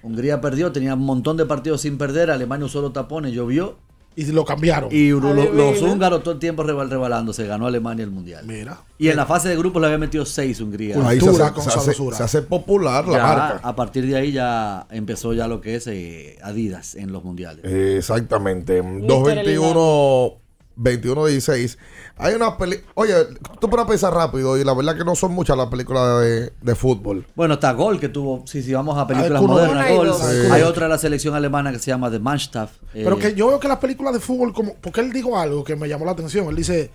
Hungría perdió, tenía un montón de partidos sin perder. Alemania usó los tapones, llovió. Y lo cambiaron. Y lo- lo- los húngaros todo el tiempo rebal- rebalándose. Ganó Alemania el mundial. Mira. Y en la fase de grupos le había metido seis Hungría. Ahí se hace, se hace- se hace popular la Ya, marca. A partir de ahí ya empezó ya lo que es eh, Adidas en los mundiales. Exactamente. 221 21 16. Hay una peli. Oye, tú puedes pensar rápido y la verdad que no son muchas las películas de, de fútbol. Bueno, está Gol que tuvo, si si vamos a películas Kuno. modernas, Gol. Sí. Hay otra de la selección alemana que se llama The Mannschaft. eh, Pero que yo veo que las películas de fútbol, como, porque él dijo algo que me llamó la atención. Él dice.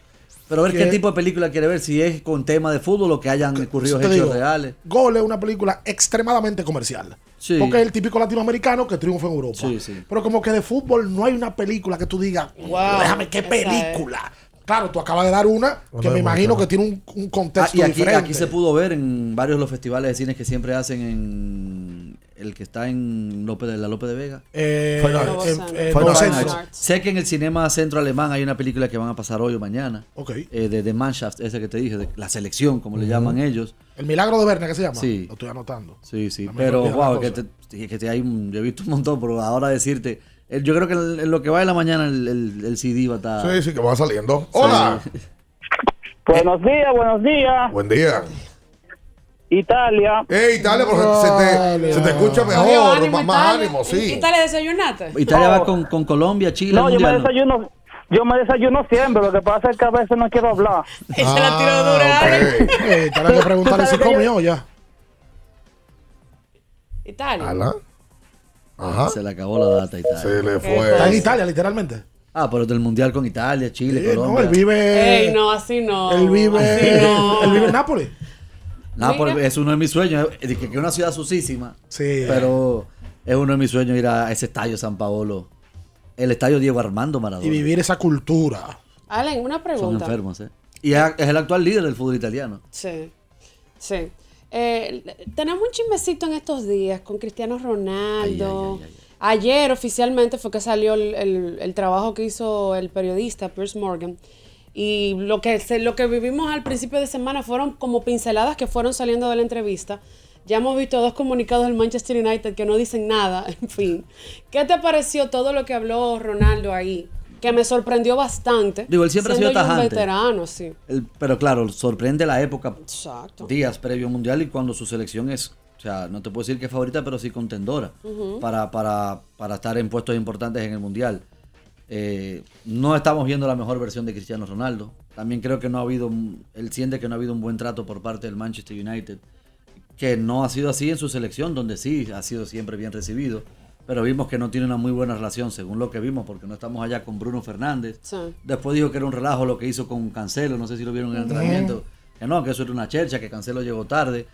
pero ver que- qué tipo de película quiere ver, si es con tema de fútbol o que hayan ocurrido hechos digo, reales. Gol es una película extremadamente comercial. Sí. Porque es el típico latinoamericano que triunfa en Europa. Sí, sí. Pero como que de fútbol no hay una película que tú digas, Wow, déjame, qué película. Claro, tú acabas de dar una que No me imagino que tiene un, un Ah, contexto y aquí, diferente. aquí se pudo ver en varios de los festivales de cines que siempre hacen en el que está en López de la López de Vega. Eh, eh, eh, eh, no. Sé que en el cinema centro alemán hay una película que van a pasar hoy o mañana. Ok. eh, de The Mannschaft, esa que te dije, de la selección, como le llaman ellos. El milagro de Berna, ¿qué se llama? Sí. Lo estoy anotando. Sí, sí. También Pero, wow, que, te, que te hay un- yo he visto un montón, pero ahora decirte. Eh, Yo creo que en lo que va de la mañana el, el- el CD va a estar. Sí, sí, que va saliendo. Hola. Buenos días, buenos días. Buen día. Italia. Eh, Italia, porque se te, se te escucha mejor, ánimo, más, Italia. ánimo, sí. ¿Italia desayunaste? Italia va con, con Colombia, Chile. No, yo me desayuno. Yo me desayuno siempre, lo que pasa es que a veces no quiero hablar. Esa la tiró dura. Eh, Tendrá que preguntarle si comió ya. Italia. Ala. Ajá. Se le acabó la data a Italia. Se le Está en Italia, literalmente. Ah, pero del mundial con Italia, Chile, Sí, no, Colombia. él vive. Ey, no, así no. Él vive. Así no. Él vive en Nápoles. Nápoles Mira. es uno de mis sueños. Es que es una ciudad sucísima. Sí. Pero es uno de mis sueños ir a ese estadio San Paolo. El estadio Diego Armando Maradona. Y vivir esa cultura. Allen, una Son pregunta. enfermos, ¿eh? Y es es el actual líder del fútbol italiano. Sí, sí. Eh, tenemos un chismecito en estos días con Cristiano Ronaldo. Ayer oficialmente fue que salió el, el- el trabajo que hizo el periodista Pierce Morgan. Y lo que, se- lo que vivimos al principio de semana fueron como pinceladas que fueron saliendo de la entrevista. Ya hemos visto dos comunicados del Manchester United que no dicen nada, en fin. ¿Qué te pareció todo lo que habló Ronaldo ahí? Que me sorprendió bastante. Digo, él siempre ha sido un tajante. veterano, sí. El- pero claro, sorprende la época, Exacto. días previo al mundial y cuando su selección es, o sea, no te puedo decir que es favorita, pero sí contendora para, para, para estar en puestos importantes en el mundial. Eh, no estamos viendo la mejor versión de Cristiano Ronaldo. También creo que no ha habido, él siente que no ha habido un buen trato por parte del Manchester United, que no ha sido así en su selección, donde sí ha sido siempre bien recibido. Pero vimos que no tiene una muy buena relación, según lo que vimos, porque no estamos allá con Bruno Fernández. Sí. Después dijo que era un relajo lo que hizo con Cancelo, no sé si lo vieron en el entrenamiento. Que no, que eso era una chercha, que Cancelo llegó tarde.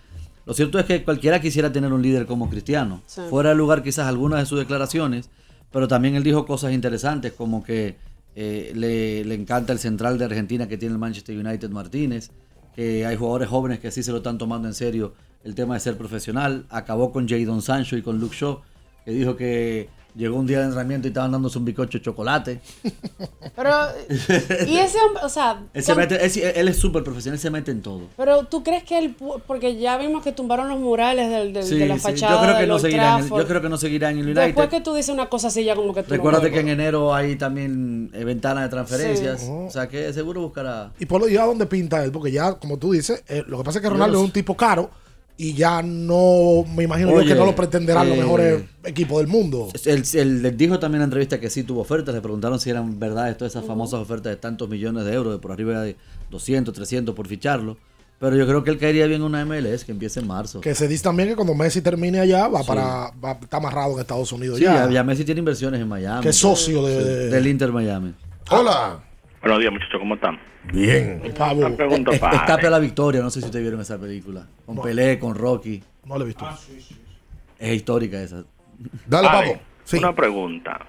Lo cierto es que cualquiera quisiera tener un líder como Cristiano. Sí. Fuera de lugar quizás algunas de sus declaraciones, pero también él dijo cosas interesantes como que eh, le, le encanta el central de Argentina que tiene el Manchester United Martínez, que hay jugadores jóvenes que sí se lo están tomando en serio el tema de ser profesional. Acabó con Jadon Sancho y con Luke Shaw, que dijo que llegó un día de entrenamiento y estaban dándose un bicocho de chocolate. Pero, y ese hombre, o sea, Él, se mete- él, él es súper profesional, él se mete en todo. pero tú crees que él, pu- porque ya vimos que tumbaron los murales del, del- Sí, de la sí, fachada yo creo que no Old seguirá en el, Trafford. yo creo que no seguirá en el United. Después que tú dices una cosa así, ya como que tú Recuérdate que en enero hay también eh, ventanas de transferencias. Sí. O sea que seguro buscará. Y por lo ya dónde pinta él, porque ya, como tú dices, eh, lo que pasa es que Ronaldo es un tipo caro y ya no, me imagino yo que no lo pretenderán los eh, mejores equipos del mundo. Él, dijo también en la entrevista que sí tuvo ofertas. Le preguntaron si eran verdades todas esas famosas ofertas de tantos millones de euros, de por arriba de 200, 300 por ficharlo. Pero yo creo que él caería bien en una MLS que empiece en marzo. Que se dice también que cuando Messi termine allá va Sí. para va, está amarrado en Estados Unidos Sí, ya. ya, Messi tiene inversiones en Miami. Que es socio de- del Inter Miami. Hola. Buenos días, muchachos, ¿cómo están? Bien. Una pregunta Es- Escape a la victoria, no sé si ustedes vieron esa película. Con Pelé, con Rocky. No la he visto. Es histórica esa. Dale, Ale, Una pregunta.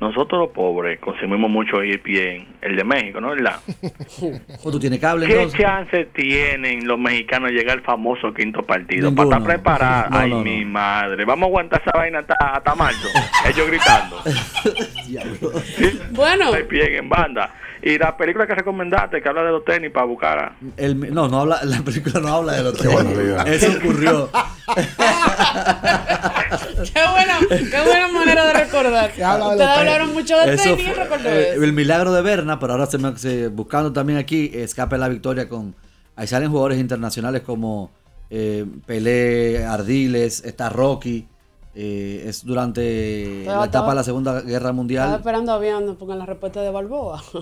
Nosotros los pobres consumimos mucho ESPN, el de México, ¿no? ¿Verdad? ¿Tú tienes cable ¿Qué entonces? chance tienen los mexicanos de llegar al famoso quinto partido? Ninguno. Para estar preparados. No, Ay, no, no. mi madre. Vamos a aguantar esa vaina hasta, hasta marzo. Ellos gritando. Bueno. ESPN en banda. Y la película que recomendaste, que habla de los tenis para buscar a... El- no, no habla, la película no habla de lo que barbaridad. Eso ocurrió. Qué buena, qué buena manera de recordar. Ustedes los tenis. hablaron mucho de Eso tenis fue, eh, eso. el milagro de Berna, pero ahora se me, se- buscando también aquí, escape la victoria con. Ahí salen jugadores internacionales como eh, Pelé, Ardiles, está Rocky. Eh, es durante Estaba- la etapa estaba- de la Segunda Guerra Estaba Mundial. esperando avión pongan la respuesta de Balboa.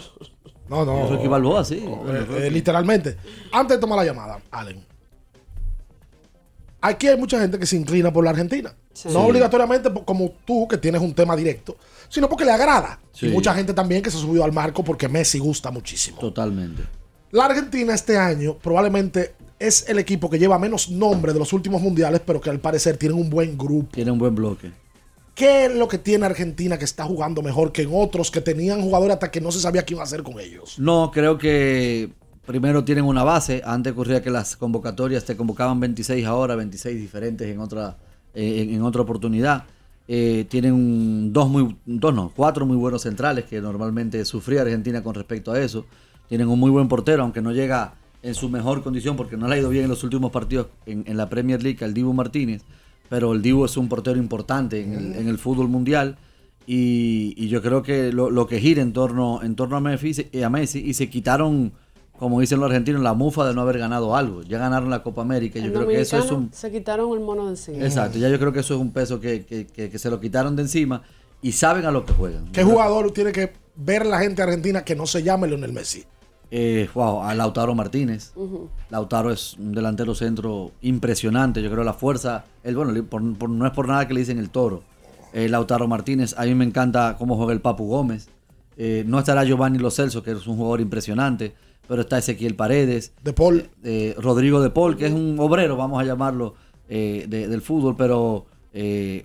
No, no. Rocky Balboa, sí. Eh, eh, literalmente. Antes de tomar la llamada, Allen. Aquí hay mucha gente que se inclina por la Argentina. Sí. No obligatoriamente como tú, que tienes un tema directo, sino porque le agrada. Sí. Y mucha gente también que se ha subido al marco porque Messi gusta muchísimo. Totalmente. La Argentina este año probablemente es el equipo que lleva menos nombre de los últimos mundiales, pero que al parecer tienen un buen grupo. Tiene un buen bloque. ¿Qué es lo que tiene Argentina que está jugando mejor que en otros que tenían jugadores hasta que no se sabía qué iba a hacer con ellos? No, creo que primero tienen una base. Antes ocurría que las convocatorias te convocaban 26 ahora, 26 diferentes en otra, eh, en, en otra oportunidad. Eh, tienen un- dos muy, dos no, cuatro muy buenos centrales que normalmente sufría Argentina con respecto a eso. Tienen un muy buen portero, aunque no llega en su mejor condición porque no le ha ido bien en los últimos partidos en, en la Premier League al Dibu Martínez. Pero el Dibu es un portero importante en el, en el fútbol mundial. Y, y yo creo que lo, lo que gira en torno, en torno a, Messi, y a Messi y se quitaron, como dicen los argentinos, la mufa de no haber ganado algo. Ya ganaron la Copa América. Yo El creo que eso es un. Se quitaron el mono de encima. Exacto, ya yo creo que eso es un peso que, que- que- que se lo quitaron de encima y saben a lo que juegan. ¿Qué jugador tiene que ver la gente argentina que no se llame Lionel Messi? Eh, wow, a Lautaro Martínez. Lautaro es un delantero centro impresionante. Yo creo la fuerza. El, bueno, por- por- no es por nada que le dicen el toro. Eh, Lautaro Martínez. A mí me encanta cómo juega el Papu Gómez. Eh, no estará Giovanni Lo Celso, que es un jugador impresionante. Pero está Ezequiel Paredes. De Paul. eh, Rodrigo De Paul, que es un obrero, vamos a llamarlo, eh, de- del fútbol. Pero eh,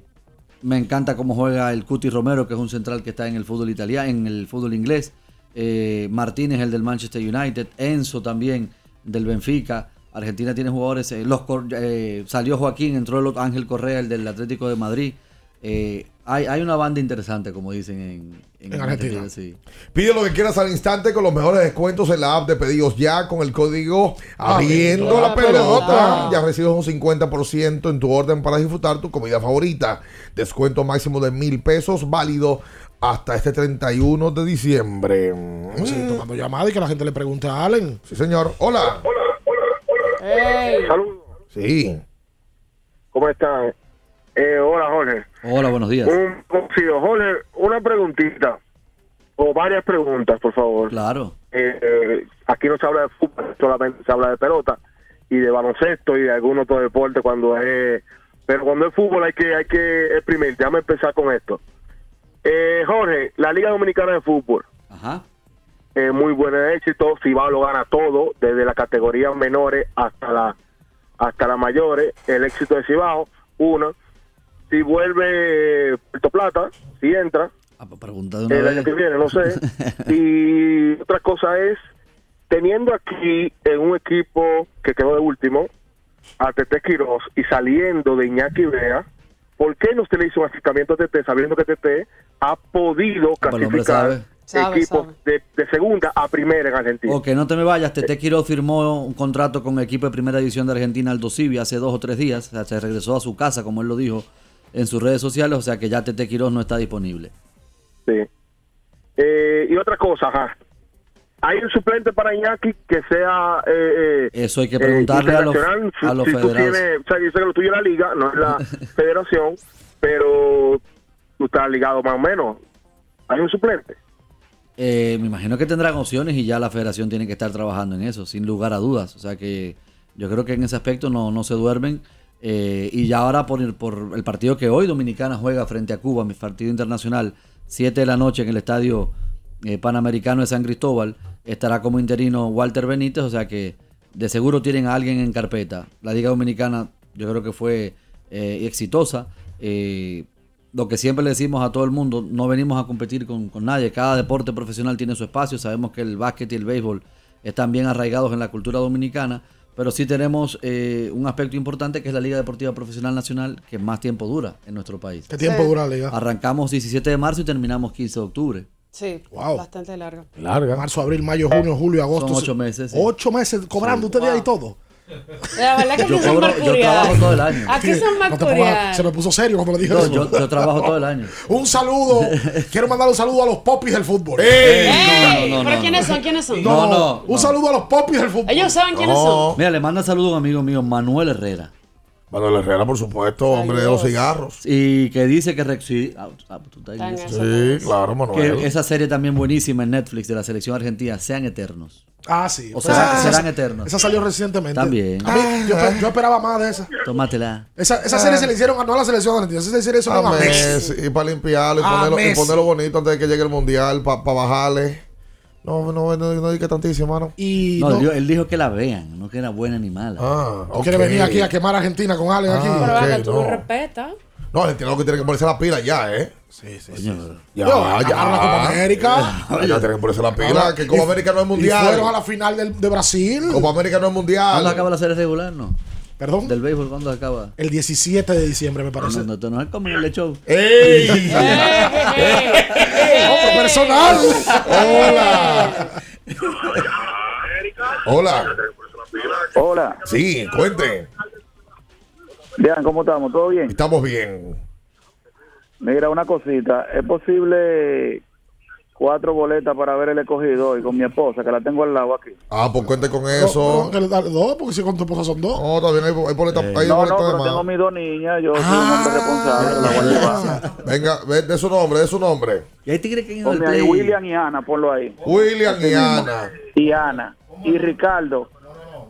me encanta cómo juega el Cuti Romero, que es un central que está en el fútbol italiano, en el fútbol inglés. Eh, Martínez, el del Manchester United. Enzo también, del Benfica. Argentina tiene jugadores. eh, los, Cor- eh, salió Joaquín, entró el otro Ángel Correa, el del Atlético de Madrid. Eh, hay, hay una banda interesante, como dicen en, En Argentina. sí. Pide lo que quieras al instante con los mejores descuentos en la app de pedidos ya con el código abriendo la pelota. Ya recibes un 50% en tu orden para disfrutar tu comida favorita. Descuento máximo de mil pesos válido hasta este 31 de diciembre. Sí, tomando llamada y que la gente le pregunte a Allen. Sí, señor. Hola. Saludos. Sí. ¿Cómo están? Eh, hola, Jorge. Hola, buenos días. Un. Jorge, una preguntita. O varias preguntas, por favor. Claro. Eh, eh, aquí no se habla de fútbol, solamente se habla de pelota y de baloncesto y de algún otro deporte cuando es... Pero cuando es fútbol hay que hay que exprimir. Déjame empezar con esto. Eh, Jorge, la Liga Dominicana de Fútbol. Ajá. eh, muy buen éxito. Cibao lo gana todo, desde las categorías menores hasta la hasta las mayores. El éxito de Cibao, uno. Si vuelve eh, Puerto Plata, si entra, Pregunta de una el año que viene, no sé. y otra cosa es, teniendo aquí en un equipo que quedó de último, a Tete Quiroz y saliendo de Iñaki Vea, ¿por qué no usted le hizo un acercamiento a Tete sabiendo que Tete ha podido clasificar sabe. Sabe, equipos De, de segunda a primera en Argentina? Ok, no te me vayas. Tete Quiroz firmó un contrato con el equipo de primera división de Argentina, Aldo Civi, hace dos o tres días. O sea, se regresó a su casa, como él lo dijo en sus redes sociales. O sea que ya Tete Quiroz no está disponible. Sí. Eh, y otra cosa, ajá. Hay un suplente para Iñaki que sea eh, eh, Eso hay que eh, preguntarle a los, a los si tú federados. tienes, o sea, yo sé que lo tuyo es la liga, no es la federación, pero tú estás ligado más o menos. Hay un suplente. Eh, me imagino que tendrán opciones y ya la federación tiene que estar trabajando en eso, sin lugar a dudas. O sea que Yo creo que en ese aspecto no, no se duermen. eh, y ya ahora por el, por el partido que hoy Dominicana juega frente a Cuba, mi partido internacional, 7 de la noche en el estadio eh, Panamericano de San Cristóbal, estará como interino Walter Benítez, o sea que de seguro tienen a alguien en carpeta. La Liga Dominicana yo creo que fue eh, exitosa. Eh, lo que siempre le decimos a todo el mundo, no venimos a competir con, con nadie. Cada deporte profesional tiene su espacio. Sabemos que el básquet y el béisbol están bien arraigados en la cultura dominicana, pero sí tenemos eh, un aspecto importante que es la Liga Deportiva Profesional Nacional, que más tiempo dura en nuestro país. ¿Qué tiempo dura la liga? Arrancamos 17 de marzo y terminamos 15 de octubre. Sí, Wow. bastante largo. Larga. Marzo, abril, mayo, junio, julio, agosto. Son ocho meses, sí. Ocho meses cobrando ustedes ahí todo. La verdad que Yo aquí son cobro- yo trabajo todo el año. Aquí son No pongas- se me puso serio cuando le dije No, eso. yo, yo trabajo todo el año. Un saludo. Quiero mandar un saludo a los popis del fútbol. ¡Ey! no, no, ¿Pero no, quiénes son? ¿Quiénes son? No, no, Un saludo a los popis del fútbol. Ellos saben quiénes son. Mira, le manda saludo a un amigo mío, Manuel Herrera. Manuel Herrera, por supuesto, hombre de los cigarros. Y que dice que Rex- sí, ah, ah, tú estás en eso. Sí, claro, Manuel. Que esa serie también buenísima en Netflix de la selección argentina, Sean Eternos. Ah, sí. O Ah, serán eternos. Esa salió recientemente. También. A mí, yo, yo esperaba más de esa. Tómatela. Esa, esa serie se le hicieron a no a la selección argentina. Esa serie se le A hicieron a Messi. Y para limpiarlo y ponerlo bonito antes de que llegue el mundial, para bajarle. No, no, no, no diga tantísimo, mano. Y No, no, él dijo- él dijo que la vean, no que era buena ni mala. Ah, ok. quiere venir aquí a quemar a Argentina con Alex aquí. Pero ok, acá tú no. lo respetas. No, Argentina lo que tiene que ponerse la pila ya, ¿eh? Sí, sí, Coño, Ya, Yo, ya. agarra la Copa América. Ya, ya tienen que ponerse la pila. Ahora, que Copa y- América no es Y mundial. fueron a la final del- de Brasil. Copa América no es mundial. ¿Cuándo acaba la serie regular? No. Perdón. Del béisbol, ¿cuándo acaba? El 17 de diciembre, me parece. No, no, esto no es como en el show. ¡Ey! Otro personal. ¡Hola! Hola. Hola, Sí, cuente. vean cómo estamos, ¿todo bien? Estamos bien. Mira, una cosita, ¿es posible cuatro boletas para ver el escogido hoy con mi esposa, que la tengo al lado aquí? Ah, pues cuente con eso. no, que dos, porque si con tu esposa son dos. No, todavía hay, hay boletas Eh. hay No, no, boletas pero más. tengo mis dos niñas, yo soy un hombre responsable, la voy a llevar. Venga, ve de su nombre, de su nombre. Y hay tigres que Ponme ahí. William y Ana, ponlo ahí. William y Ana. Y Ana. Y Ricardo,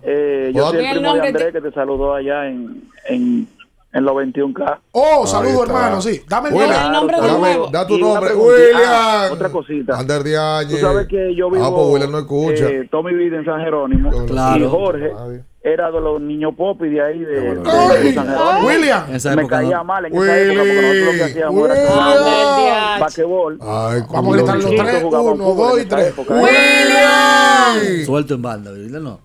eh, yo soy Dime el primo de Andrés que te saludó allá en, en, en los 21K. Oh, saludo, hermano, sí. Dame el William, nombre. el nombre de dame- nuevo. da tu Y nombre. preguntita. William. Ah, otra cosita. Ander Diagne. Tú sabes que yo vivo Ah, pues William no escucha. eh, toda mi vida en San Jerónimo. Claro. Y Jorge Nadie. era de los niños popis de ahí, de, de Ay, San Jerónimo. William. Me época caía no. mal en esa época porque nosotros lo que hacíamos era basquetbol. Ay, Vamos a gritar los tres. Uno, dos y tres. William. Suelto en banda, ¿verdad? No.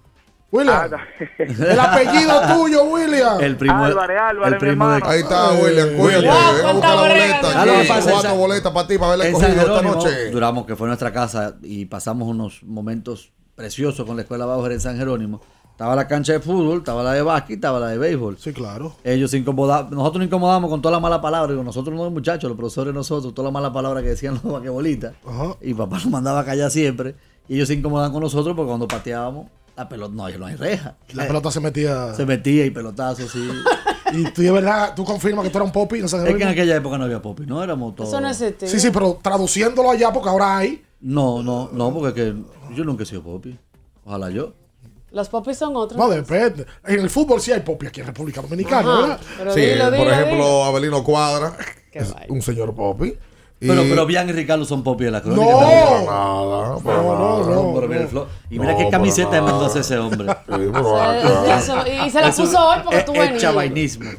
William. Ah, El apellido tuyo, William. El primo, Álvarez, Álvarez, el primo mi de, hermano. Ahí está, William. Cuídate. William. Ven a buscar la boleta. Aquí, pasa Cuatro boletas para ti, para ver el en San escogido esta noche. duramos, que fue nuestra casa y pasamos unos momentos preciosos con la escuela Bauer en San Jerónimo. Estaba la cancha de fútbol, estaba la de básquet, estaba la de béisbol. Sí, claro. Ellos se incomodaban, nosotros nos incomodamos con toda la mala palabra, digo, nosotros no los muchachos, los profesores nosotros, toda la mala palabra que decían los basquetbolistas. Ajá. Y papá nos mandaba a callar siempre. Y ellos se incomodaban con nosotros porque cuando pateábamos, la pelota, no, no hay reja. La pelota se metía. Se metía y pelotazos, sí. Y tú de verdad, tú confirmas que tú eras un popi. No sé, es que en aquella época no había popi, no éramos todos. Eso no existe. Sí, sí, pero traduciéndolo allá, porque ahora hay. No, no, no, porque es que yo nunca he sido popi. Ojalá yo. Los popis son otros. No, depende. En el fútbol sí hay popi aquí en República Dominicana, Ajá. ¿verdad? Pero Sí, dilo, por dilo, ejemplo, dilo. Abelino Cuadra. Qué es un señor Popi. Pero, pero Bian y Ricardo son popi de la crónica. No. también. Nada, pero No, no, nada. no. Pero mira el flow. Y mira qué camiseta nada. mandó ese hombre. Sí, pero acá. eso, y, se la puso hoy porque tú es venías. chavainismo.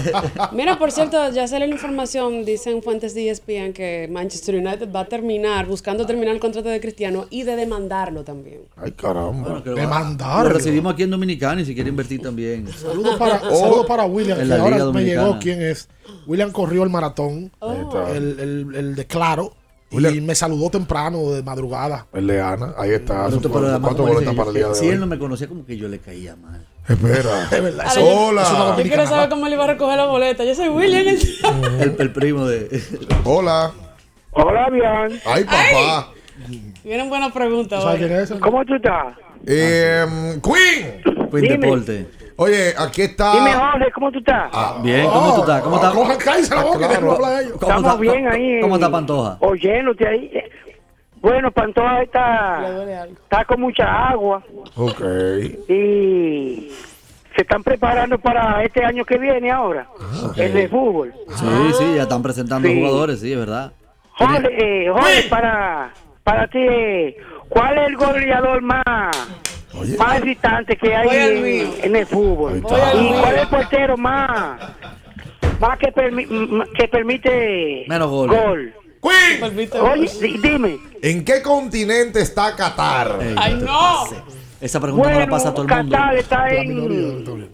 Mira, por cierto, ya sale la información, dicen fuentes de ESPN que Manchester United va a terminar, buscando terminar el contrato de Cristiano y de demandarlo también. Ay, caramba. Bueno, que mandaron. Lo recibimos aquí en Dominicana y si quiere invertir también. Saludos para, saludos para William, En que la ahora Liga me llegó quién es. William corrió el maratón, está. el, el, el de Claro, y William. me saludó temprano de madrugada. El de Ana, ahí está. Como boletas dice, para el día de Si él hoy. no me conocía, como que yo le caía mal. Espera. Es verdad, eso- yo- Hola. Yo quiero saber cómo él iba a recoger la boleta. Yo soy William. el- El, el primo de. Hola. Hola, bien. Ay, papá. Vienen buenas preguntas. ¿Sabes quién es? ¿Cómo tú estás? Eh, Queen. Queen Dime. Deporte. Oye, aquí está. Dime, Jorge, ¿cómo tú estás? Ah, Bien, ¿cómo tú estás? ¿Cómo Ah, estás? cojan, cállense la boca, Claro. que ellos. ¿Cómo Estamos bien cómo- ahí. ¿Cómo está Pantoja? Oyéndote ahí. Bueno, Pantoja está, está con mucha agua Ok. y se están preparando para este año que viene ahora, ok. el de fútbol. Sí, sí, ya están presentando Sí. jugadores, sí, es verdad. Jorge, eh, Jorge, para, para ti, eh, ¿cuál es el goleador más, más excitante que hay en, en el fútbol? ¿Y cuál es el portero más, más que, permi- que permite Menos goles. gol? Queen, Oye, di- dime. ¿en qué continente está Qatar? ¡Ay, no! Esa pregunta no la Bueno, pasa a todo el mundo. Qatar está en,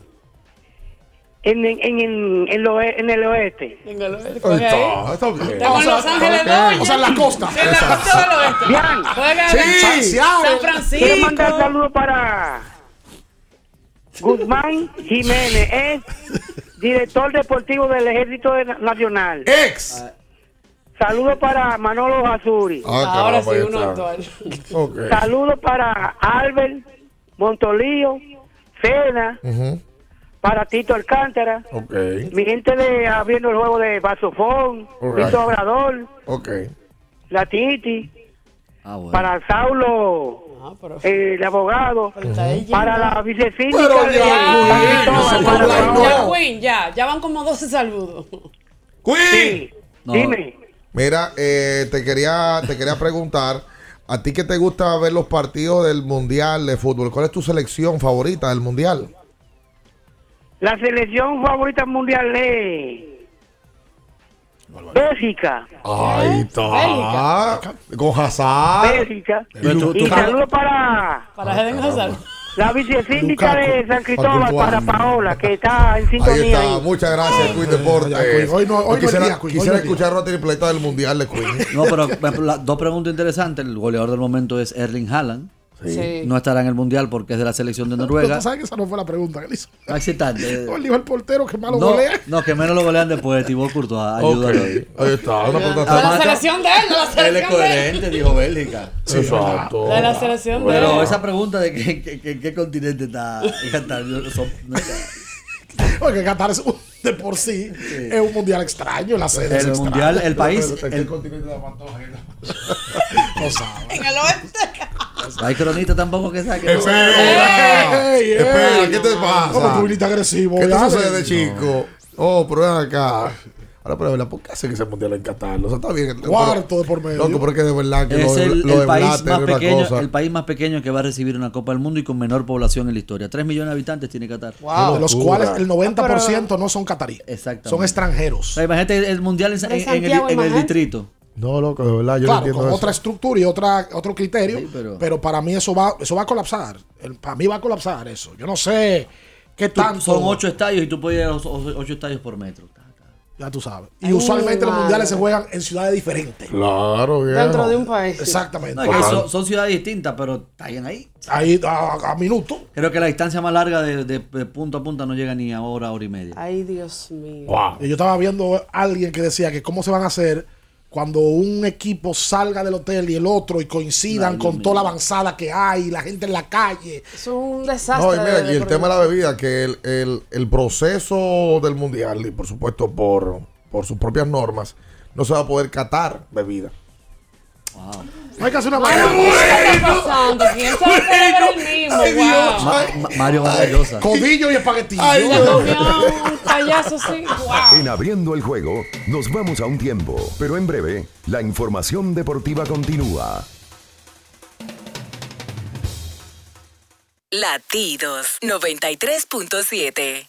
en, en, en, en lo- en el oeste. En el oeste. Está, está bien. Estamos en Los Ángeles Ok. dos, O sea, en la costa. En la costa del oeste. Bien. Juega Sí. San Francisco. Quiero mandar saludos para Guzmán Jiménez, es director deportivo del Ejército Nacional. Ex. Saludos para Manolo Azuri. Ah, Ahora sí, uno actual. Ok. Saludos para Albert Montolío, Cena, Ujú. Para Tito Alcántara, Ok. mi gente de abriendo el juego de Basofón, Alright. Tito Obrador, Ok. la Titi, Ah, bueno. para Saulo, Ah, pero- eh, el abogado, para la vicesíndica Pero de ya, no se para. Ya, Queen, ya. Ya van como 12 saludos. Queen. Sí, No. dime. Mira, eh, te quería te quería preguntar, a ti que te gusta ver los partidos del Mundial de fútbol, ¿cuál es tu selección favorita del Mundial? La selección favorita mundial es Bélgica. Ahí está. Con Hazard. Bélgica. Y tú- saludos para Para Eden Hazard. la vicesíndica de San Cristóbal, para. Paola, que está en Ahí sintonía está, ahí. muchas gracias, Queen Deportes. Hoy no- hoy quisiera, día, Queen, hoy quisiera día. escuchar una tripleta del Mundial de Queen. No, pero dos preguntas interesantes. El goleador del momento es Erling Haaland. Sí. No estará en el mundial porque es de la selección de Pero Noruega. tú sabes que esa no fue la pregunta que le hizo. No excitante. No, él dijo el portero que malo No, golea. no, que menos lo golean después. Thibaut Courtois. Ayúdalo. ahí está, una pregunta. De la Además, selección de él, la Él es selección de él. coherente, dijo Bélgica. Exacto. De la selección de Pero él. esa pregunta de que, que- que- qué continente está Qatar, yo- son- no. Porque Qatar es un- de por sí, es un mundial extraño. La sede el extraña. mundial, el país, ¿En qué el- continente la Pantoja? No sabe. En el oeste. no hay cronista tampoco que saque. Espera, Ey, ey. espera, ¿qué te pasa? ¿Cómo tú viniste agresivo? ¿Qué te sucede, chico? Oh, pero acá. Ahora, pero de verdad, ¿por qué hacen ese mundial en Qatar? O sea, está bien. Cuarto de por medio. Loco, porque de verdad que Es lo, el, lo el de país Blatter más pequeño, cosa. el país más pequeño que va a recibir una Copa del Mundo y con menor población en la historia. 3 millones de habitantes tiene Qatar. de los cuales el 90% no son cataríes. Exactamente. Son extranjeros. O sea, imagínate el mundial en, Pero en- en en el, en distrito. No, loco, de verdad, yo no Claro, entiendo con eso. otra estructura y otra, otro criterio. Sí, pero- pero... para mí eso va, eso va a colapsar. El- para mí va a colapsar eso. Yo no sé qué tanto. son 8 estadios y tú puedes ir a los 8 estadios por metro. Ya tú sabes. Y Ay, usualmente los mundiales se juegan en ciudades diferentes. Claro, bien. Dentro de un país. Exactamente. No, son, son ciudades distintas, pero están ahí. Ahí a, a minuto. Creo que la distancia más larga de, de- de punto a punta no llega ni a hora, hora y media. Ay, Dios mío. Wow. Y yo estaba viendo a alguien que decía que cómo se van a hacer cuando un equipo salga del hotel y el otro y coincidan con mío. toda la avanzada que hay, la gente en la calle. Es un desastre. No, y mira, de- y el tema de la bebida, que el, el, el proceso del mundial, y por supuesto por, por sus propias normas, no se va a poder catar bebida. No hay que hacer una vaina. ¿Qué está pasando? ¿Quién beber el mismo? Ay, Dios. Wow. Ma- Ma- Mario Maravillosa. Codillo y espaguetillo. Ay, comió un payaso así. Wow. En abriendo el juego, nos vamos a un tiempo, pero en breve, la información deportiva continúa. Latidos 93.7.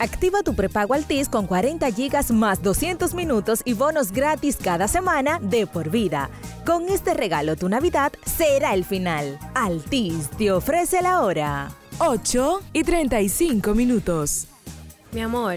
Activa tu prepago Altis con 40 gigas más 200 minutos y bonos gratis cada semana de por vida. Con este regalo tu Navidad será el final. Altis te ofrece la hora. 8 y 35 minutos. Mi amor,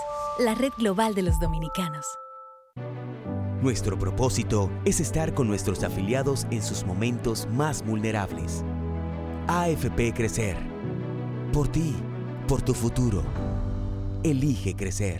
la red global de los dominicanos. Nuestro propósito es estar con nuestros afiliados en sus momentos más vulnerables. AFP Crecer. Por ti, por tu futuro. Elige crecer.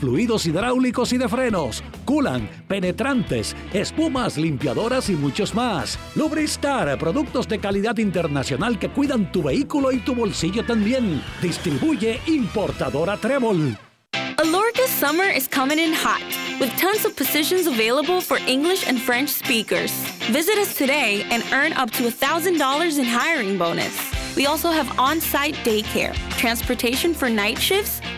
fluidos hidráulicos y de frenos, culan, penetrantes, espumas, limpiadoras y muchos más. Lubristar, productos de calidad internacional que cuidan tu vehículo y tu bolsillo también. Distribuye importadora Trébol. Alorca's summer is coming in hot, with tons of positions available for English and French speakers. Visit us today and earn up to $1,000 in hiring bonus. We also have on site daycare, transportation for night shifts,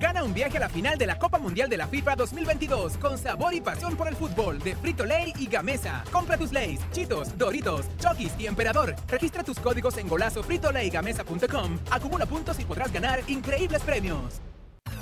Gana un viaje a la final de la Copa Mundial de la FIFA 2022 con sabor y pasión por el fútbol de Frito Lay y Gamesa. Compra tus Lays, Chitos, Doritos, Chokis y Emperador. Registra tus códigos en golazo Acumula puntos y podrás ganar increíbles premios.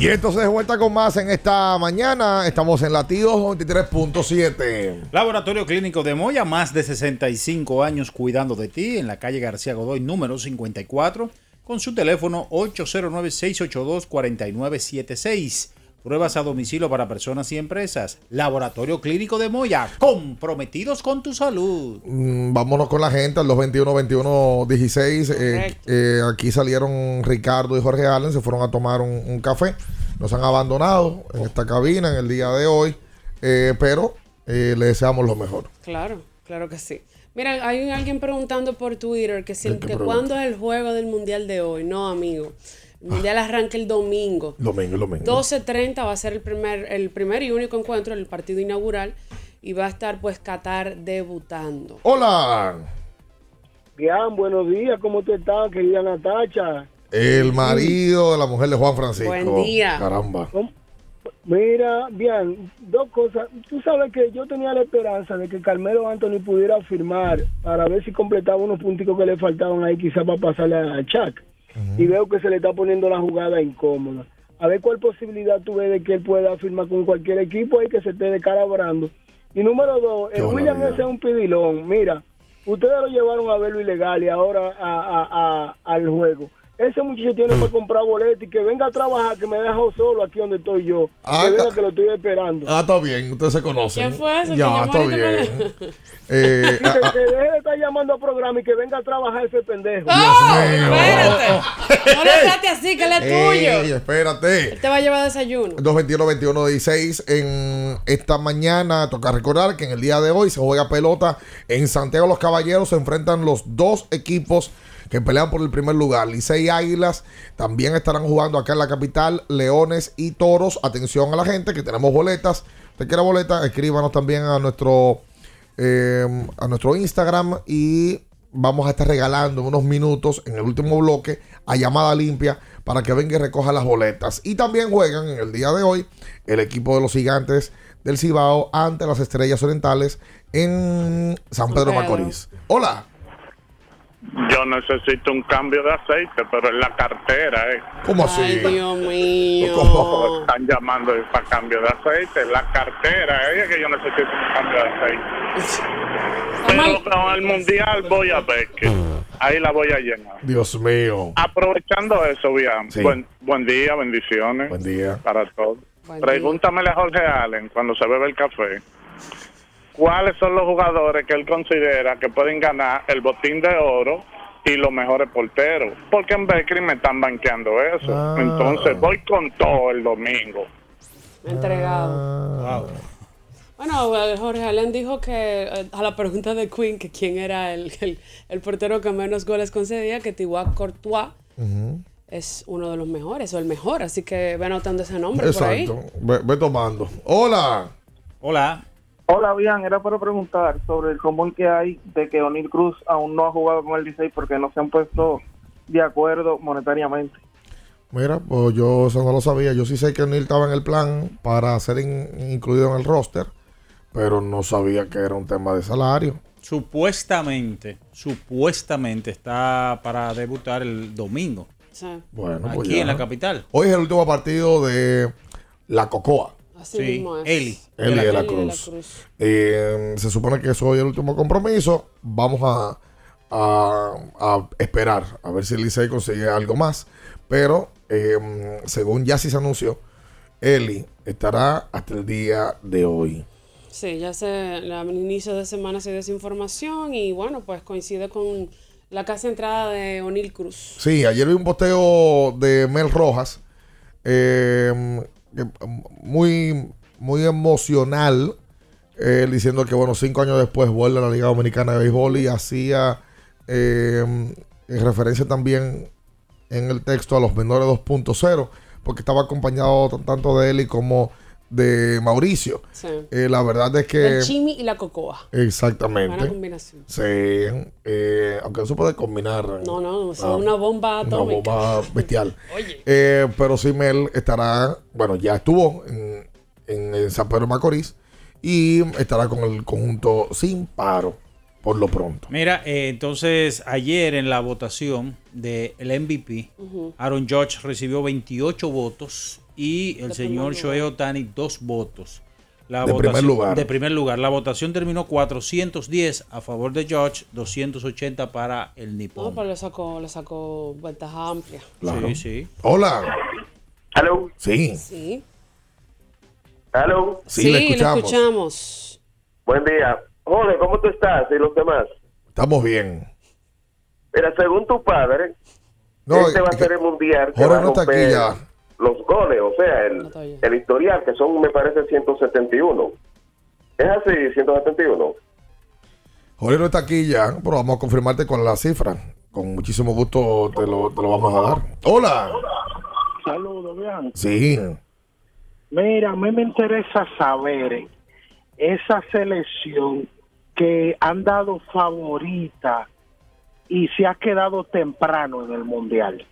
Y entonces de vuelta con más en esta mañana. Estamos en Latidos 23.7. Laboratorio Clínico de Moya, más de 65 años cuidando de ti en la calle García Godoy, número 54, con su teléfono 809-682-4976. Pruebas a domicilio para personas y empresas. Laboratorio Clínico de Moya, comprometidos con tu salud. Mm, vámonos con la gente al 221-21-16. Eh, eh, aquí salieron Ricardo y Jorge Allen, se fueron a tomar un, un café. Nos han abandonado en esta cabina en el día de hoy, eh, pero eh, le deseamos lo mejor. Claro, claro que sí. Mira, hay alguien preguntando por Twitter que, si, cuándo es el juego del Mundial de hoy. No, amigo. El Mundial arranca el domingo. Domingo, domingo. 12.30 va a ser el primer, el primer y único encuentro, el partido inaugural. Y va a estar pues Qatar debutando. Hola. Bien, buenos días, ¿cómo tú estás, querida Natacha? El marido de la mujer de Juan Francisco. Buen día. Caramba. Mira, bien, dos cosas. Tú sabes que yo tenía la esperanza de que Carmelo Anthony pudiera firmar para ver si completaba unos punticos que le faltaban ahí, quizás para pasarle a Chuck. Y veo que se le está poniendo la jugada incómoda. A ver cuál posibilidad tú ves de que él pueda firmar con cualquier equipo ahí que se esté descalabrando. Y número dos, el William ese es un pidilón. Mira, ustedes lo llevaron a verlo ilegal y ahora a, a- a- al juego. Ese muchacho tiene que comprar boleto y que venga a trabajar, que me deja solo aquí donde estoy yo. Ah, que venga está- que lo estoy esperando. Ah, está bien, ustedes se conocen. ¿Quién fue ese que Ya, llamó está bien. Eh, Y que, ah, que deje de estar llamando a programa y que venga a trabajar ese pendejo. ¡Oh! mío. Espérate. No le trate así, que él es Ey, tuyo. espérate. Él te va a llevar desayuno. 221-21-16 en esta mañana. Toca recordar que en el día de hoy se juega pelota en Santiago los Caballeros. Se enfrentan los dos equipos que pelean por el primer lugar. Licey y Águilas también estarán jugando acá en la capital. Leones y Toros. Atención a la gente que tenemos boletas. Usted quiere boleta, escríbanos también a nuestro, eh, a nuestro Instagram y vamos a estar regalando unos minutos en el último bloque a llamada limpia para que venga y recoja las boletas. Y también juegan en el día de hoy el equipo de los gigantes del Cibao ante las estrellas orientales en San Pedro Pedro. Macorís. Hola. Yo necesito un cambio de aceite, pero en la cartera, ¿eh? ¿Cómo así? Ay, Dios mío. ¿Cómo están llamando para cambio de aceite? En la cartera, ¿eh? Es que yo necesito un cambio de aceite. Pero con el mundial voy a ver que ahí la voy a llenar. Dios mío. Aprovechando eso, bien. Sí. Buen, buen día, bendiciones. Buen día. Para todos. Buen Pregúntamele a Jorge Allen cuando se bebe el café. ¿Cuáles son los jugadores que él considera que pueden ganar el botín de oro y los mejores porteros? Porque en Beckley me están banqueando eso. Ah. Entonces voy con todo el domingo. Entregado. Bueno, eh, Jorge Allen dijo que eh, a la pregunta de Queen que quién era el, el, el portero que menos goles concedía, que Thibaut Courtois es uno de los mejores o el mejor, así que ve anotando ese nombre por ahí. Exacto. Ve, ve tomando. Hola. Hola. Hola, bien, era para preguntar sobre el rumor que hay de que O'Neill Cruz aún no ha jugado con el 16 porque no se han puesto de acuerdo monetariamente. Mira, pues yo eso no lo sabía. Yo sí sé que Neil estaba en el plan para ser in- incluido en el roster, pero no sabía que era un tema de salario. Supuestamente, supuestamente está para debutar el domingo. Bueno, Aquí pues ya. en la capital. Hoy es el último partido de la Cocoa. Así Sí, mismo es. Eli. Eli de la Eli de la Cruz. Eh, se supone que es hoy el último compromiso. Vamos a, a- a esperar a ver si el Licey consigue algo más. Pero eh, según ya sí se anunció, Eli estará hasta el día de hoy. Sí, ya se, al inicio de semana se dio esa información y bueno, pues coincide con la casi entrada de O'Neill Cruz. Sí, ayer vi un posteo de Mel Rojas, eh, muy, muy emocional, él diciendo que, bueno, cinco años después vuelve a la Liga Dominicana de Béisbol y hacía eh, en referencia también en el texto a los menores 2.0, porque estaba acompañado tanto de él y como de Mauricio. Sí. Eh, la verdad es que... el chimi y la cocoa. Exactamente. Buena combinación. Sí, eh, aunque no se puede combinar. No, no, es Ah, una bomba una atómica. bomba bestial. Oye. Eh, pero sí, Mel estará, bueno, ya estuvo en, en, en San Pedro de Macorís y estará con el conjunto sin paro, por lo pronto. Mira, eh, entonces ayer en la votación del MVP. Aaron Judge recibió 28 votos y el De señor Shohei Otani dos votos. La De primer lugar. De primer lugar. La votación terminó 410 a favor de Judge, 280 para el No, Nippon. pero le sacó, le sacó ventaja amplia. Claro. Sí, sí. Hola. Hello. Sí. Sí. Hello. Sí, le escuchamos. escuchamos. Buen día. Jorge, ¿cómo tú estás y los demás? Estamos bien. Mira, según tu padre, No, este va a ser el mundial Jorge no está aquí ya. Los goles, o sea, el, el historial, que son, me parece, 171. ¿Es así, 171? Jorge no está aquí ya, pero vamos a confirmarte con la cifra. Con muchísimo gusto te lo, te lo vamos a dar. Hola. Saludos, bien. Sí. Mira, a mí me interesa saber esa selección que han dado favorita y se ha quedado temprano en el mundial.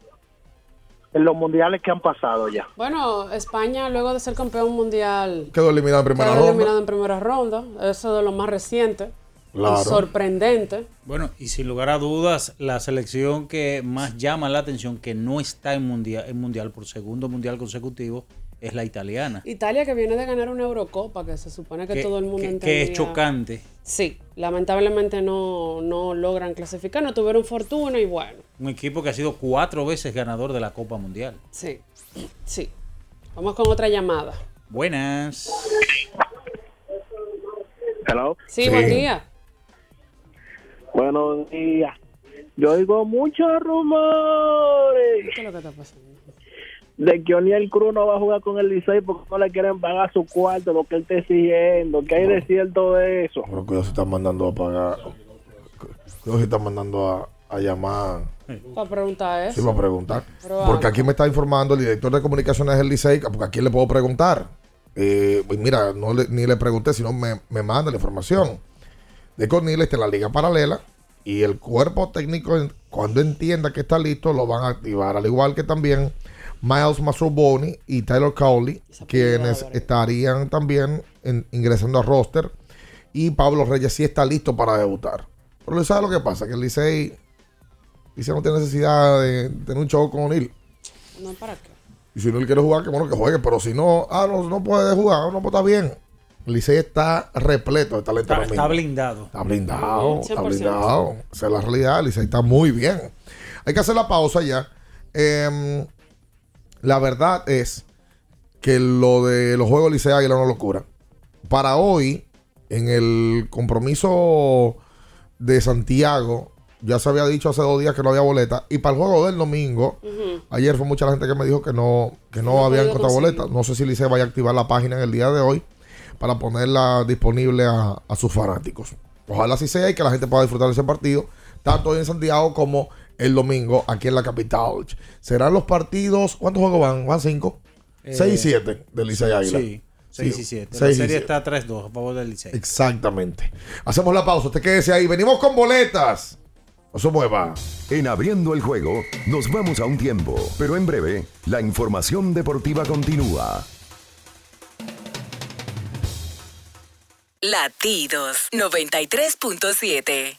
En los mundiales que han pasado ya. Bueno, España, luego de ser campeón mundial, Quedó eliminado en primera quedó ronda. eliminado en primera ronda. Eso de lo más reciente. Claro. Y sorprendente. Bueno, y sin lugar a dudas, la selección que más llama la atención, que no está en mundial, en mundial por segundo mundial consecutivo, es la italiana. Italia que viene de ganar una Eurocopa, que se supone que, Que- todo el mundo que- entendía. que es chocante. Sí, lamentablemente no, no logran clasificar, no tuvieron fortuna y bueno, Un equipo que ha sido cuatro veces ganador de la Copa Mundial. sí, sí. Vamos con otra llamada. Buenas. Hello. Sí, buen día. Buenos días. Yo oigo muchos rumores ¿Qué es lo que está pasando? De que Oniel Cruz no va a jugar con el Licey porque no le quieren pagar su cuarto, lo que él está exigiendo. que hay de cierto de eso? Creo que ellos se están mandando a pagar. Ellos se están mandando a, a llamar. Para preguntar Sí, eso. va a preguntar. Pero Porque aquí me está informando el director de comunicaciones del Licey, porque a quién le puedo preguntar. Eh, pues mira, no le- ni le pregunté, sino me, me manda la información. De Cornel está en la liga paralela y el cuerpo técnico, cuando entienda que está listo, lo van a activar. Al igual que también Miles Mastroboni y Tyler Cowley, quienes estarían también en- ingresando al roster. Y Pablo Reyes sí está listo para debutar. Pero ¿sabe lo que pasa? Que el Licey, Licey no tiene necesidad de tener un show con O'Neill. No, ¿para qué? Y si no él quiere jugar, que bueno que juegue. Pero si no, ah, no, no puede jugar, no, pues está bien. El Licey está repleto de talento. Está, blindado. Está blindado, está 100%. blindado. Esa es la realidad. El Licey está muy bien. Hay que hacer la pausa ya. Em, la verdad es que lo de los Juegos Licey Águila es una locura. Para hoy, en el compromiso de Santiago, ya se había dicho hace dos días que no había boleta. Y para el juego del domingo, ayer fue mucha gente que me dijo que no, que no, No ha había encontrado boleta. No sé si Licey vaya a activar la página en el día de hoy para ponerla disponible a, a sus fanáticos. Ojalá así sea y que la gente pueda disfrutar de ese partido, tanto hoy en Santiago como el domingo aquí en la capital. Serán los partidos, ¿cuántos juegos van? ¿Van cinco? Eh, Seis y siete del Licey Águila. Sí, 6 y 7. La seis y serie siete. está 3-2 a favor del Licey. Exactamente. Hacemos la pausa. Usted quédese ahí. Venimos con boletas. No se mueva. En abriendo el juego, nos vamos a un tiempo, pero en breve, la información deportiva continúa. Latidos 93.7.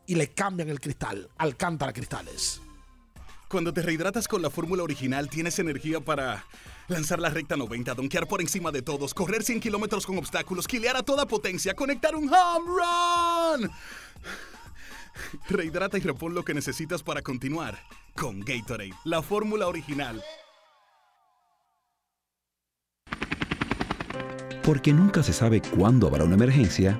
y le cambian el cristal. Alcántara Cristales. Cuando te rehidratas con la fórmula original, tienes energía para lanzar la recta 90, donkear por encima de todos, correr 100 kilómetros con obstáculos, quilear a toda potencia, conectar un home run. Rehidrata y repon lo que necesitas para continuar con Gatorade, la fórmula original. Porque nunca se sabe cuándo habrá una emergencia,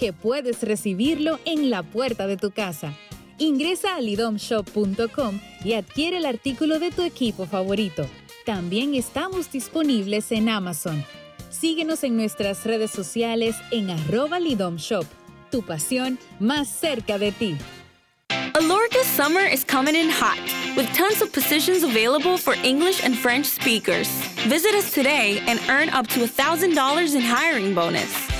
que puedes recibirlo en la puerta de tu casa. Ingresa a lidomshop.com y adquiere el artículo de tu equipo favorito. También estamos disponibles en Amazon. Síguenos en nuestras redes sociales en arroba lidomshop. Tu pasión más cerca de ti. Alorca's summer is coming in hot, with tons of positions available for English and French speakers. Visit us today and earn up to $1,000 in hiring bonus.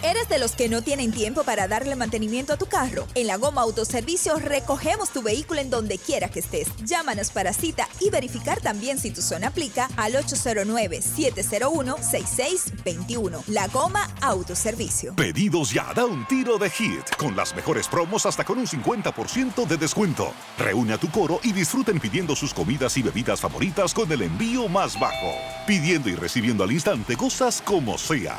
¿Eres de los que no tienen tiempo para darle mantenimiento a tu carro? En la Goma Autoservicio recogemos tu vehículo en donde quiera que estés. Llámanos para cita y verificar también si tu zona aplica al 809-701-6621. La Goma Autoservicio. Pedidos ya, da un tiro de hit, con las mejores promos hasta con un 50% de descuento. Reúne a tu coro y disfruten pidiendo sus comidas y bebidas favoritas con el envío más bajo. Pidiendo y recibiendo al instante cosas como sea.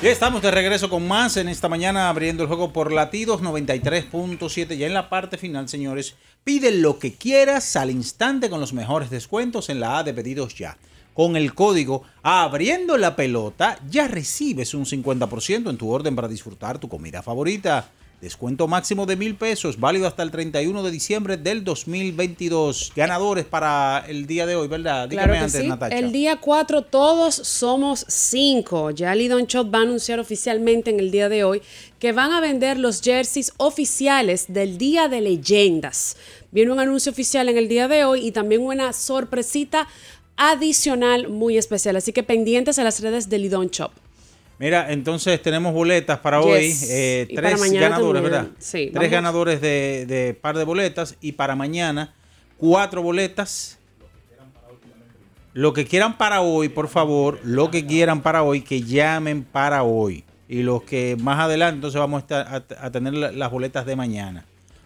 Ya estamos de regreso con más en esta mañana abriendo el juego por latidos 93.7. Ya en la parte final, señores, pide lo que quieras al instante con los mejores descuentos en la A de pedidos ya. Con el código abriendo la pelota ya recibes un 50% en tu orden para disfrutar tu comida favorita. Descuento máximo de mil pesos, válido hasta el 31 de diciembre del 2022. Ganadores para el día de hoy, ¿verdad? Dígame Claro antes, sí. Natacha. El día 4 todos somos 5. Ya Lidon Shop va a anunciar oficialmente en el día de hoy que van a vender los jerseys oficiales del Día de Leyendas. Viene un anuncio oficial en el día de hoy y también una sorpresita adicional muy especial. Así que pendientes a las redes de Lidon Shop. Mira, entonces tenemos boletas para Yes. hoy. eh, para tres ganadores, también. ¿verdad? Sí, Tres vamos. ganadores de, de par de boletas. Y para mañana, cuatro boletas. Lo que quieran para hoy, por favor, lo que quieran para hoy, que llamen para hoy. Y los que más adelante, entonces vamos a, estar, a, a tener la- las boletas de mañana.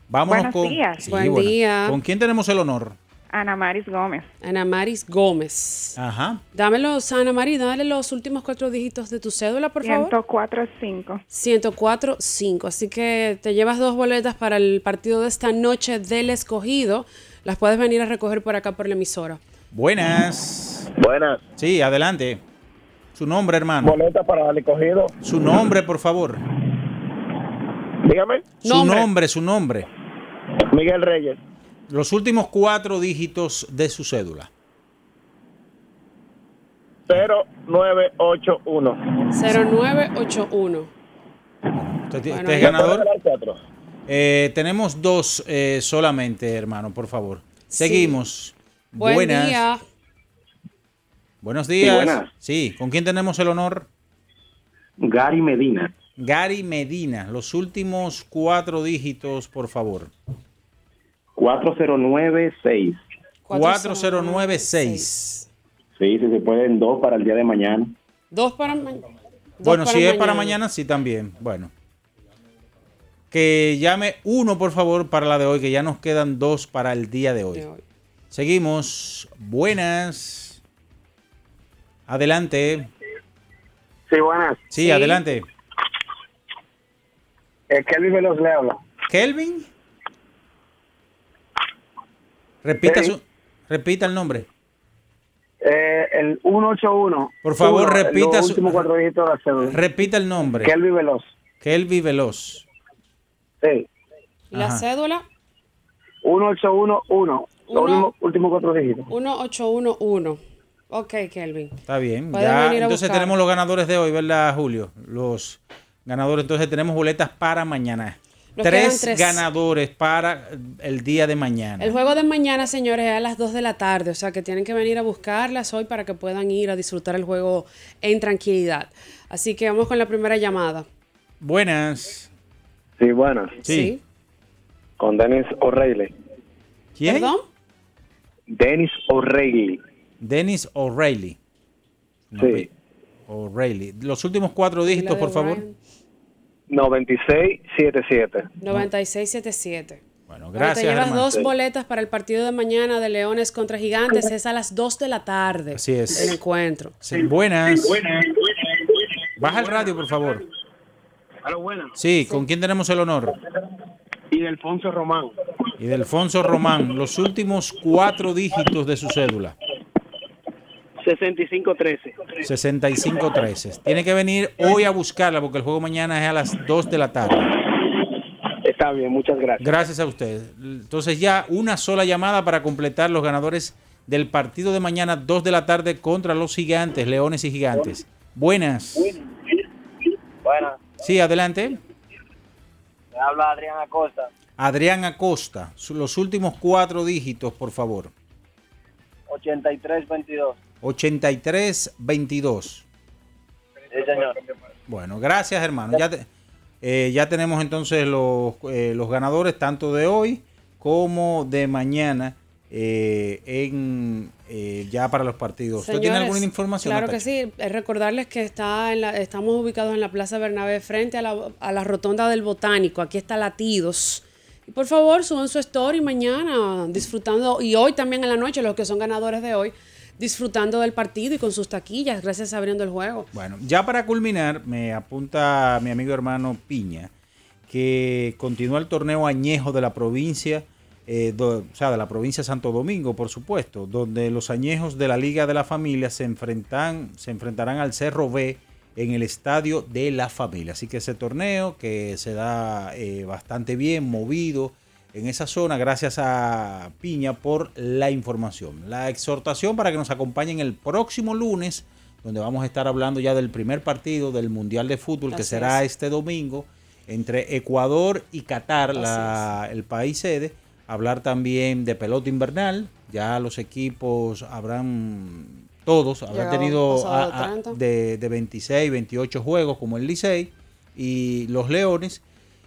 Vámonos Buenos con. días. Sí, Buen bueno. día. ¿Con quién tenemos el honor? Ana Maris Gómez. Ana Maris Gómez. Ajá. Dame los, Ana Maris, dale los últimos cuatro dígitos de tu cédula, por favor. 1045. 1045. Así que te llevas dos boletas para el partido de esta noche del escogido. Las puedes venir a recoger por acá por la emisora. Buenas. Buenas. Sí, adelante. Su nombre, hermano. Boleta para el escogido. Su nombre, por favor. Dígame. Su nombre, su nombre. Miguel Reyes. Los últimos cuatro dígitos de su cédula. 0981. 0981. ¿Usted, Bueno, es ganador? Eh, tenemos dos eh, solamente, hermano, por favor. Sí. Seguimos. Buen buenas. día. Buenos días. buenas. Sí, ¿con quién tenemos el honor? Gary Medina. Gary Medina. Los últimos cuatro dígitos, por favor. 4096. 4096. Sí, si se pueden dos para el día de mañana. Dos para mañana. Bueno, si es para mañana, sí también. Bueno. Que llame uno, por favor, para la de hoy, que ya nos quedan dos para el día de hoy. Seguimos. Buenas. Adelante. Sí, buenas. Sí, adelante. Eh, Kelvin Veloz le habla. Kelvin. Repita, Sí. su, repita el nombre. Eh, el 181. Por favor, Uno, repita Los su- últimos cuatro dígitos de la cédula. Repita el nombre. Kelvin Veloz. Kelvin Veloz. Sí. ¿Y la Ajá. cédula? 1811. Los Uno. últimos, últimos cuatro dígitos. 1811. Ok, Kelvin. Está bien. Ya, entonces buscar. tenemos los ganadores de hoy, ¿verdad, Julio? Los ganadores. Entonces tenemos boletas para mañana. Nos Tres, tres. ganadores para el día de mañana. El juego de mañana, señores, es a las 2 de la tarde, o sea que tienen que venir a buscarlas hoy para que puedan ir a disfrutar el juego en tranquilidad. Así que vamos con la primera llamada. Buenas. Sí, buenas. Sí. Con Dennis O'Reilly. ¿Quién? ¿Perdón? Dennis O'Reilly. Dennis O'Reilly. Sí. O'Reilly. Los últimos cuatro dígitos, por favor. 9677. 9677. Bueno, Ahora gracias. Te llevas Germán. dos boletas para el partido de mañana de Leones contra Gigantes. Es a las 2 de la tarde. Así es. El encuentro. Sí, buenas. Baja el radio, por favor. Aló, buenas. Sí, ¿con quién tenemos el honor? Y de Alfonso Román. Y de Alfonso Román, los últimos cuatro dígitos de su cédula. 6513. 6513. Tiene que venir hoy a buscarla porque el juego mañana es a las 2 de la tarde. Está bien, muchas gracias. Gracias a usted. Entonces ya una sola llamada para completar los ganadores del partido de mañana 2 de la tarde contra los gigantes, leones y gigantes. Buenas. Buenas, Sí, adelante. me habla Adrián Acosta, Adrián Acosta, los últimos cuatro dígitos, por favor. 8322. 8322. Sí, señor. Bueno, gracias hermano. Ya, te- eh, ya tenemos entonces los, eh, los ganadores tanto de hoy como de mañana eh, en eh, ya para los partidos. ¿Usted tiene alguna información? Claro que sí. Es recordarles que está en la- estamos ubicados en la Plaza Bernabé frente a la, a la rotonda del Botánico. Aquí está Latidos. Por favor, suban su story mañana disfrutando, y hoy también en la noche, los que son ganadores de hoy, disfrutando del partido y con sus taquillas, gracias a abriendo el juego. Bueno, ya para culminar, me apunta mi amigo hermano Piña que continúa el torneo añejo de la provincia, eh, o sea, de la provincia de Santo Domingo, por supuesto, donde los añejos de la Liga de la Familia se enfrentan, se enfrentarán al Cerro B en el estadio de la familia. Así que ese torneo que se da eh, bastante bien, movido en esa zona, gracias a Piña por la información. La exhortación para que nos acompañen el próximo lunes, donde vamos a estar hablando ya del primer partido del Mundial de Fútbol, que será es. este domingo, entre Ecuador y Qatar, la- el país sede. Hablar también de pelota invernal. Ya los equipos habrán, todos, habrán Llegado tenido pasado a- a- 30. de, de 26, 28 juegos como el Licey y los Leones.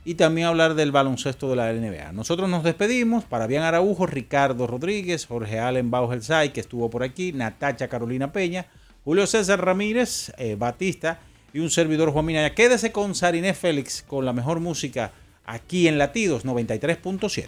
Y también hablar del baloncesto de la NBA. Nosotros nos despedimos. Para Bian Araujo, Ricardo Rodríguez, Jorge Allen Baujelsay, que estuvo por aquí, Natacha Carolina Peña, Julio César Ramírez, eh, Batista y un servidor Juan Minaya. Quédese con Sariné Félix con la mejor música aquí en Latidos 93.7.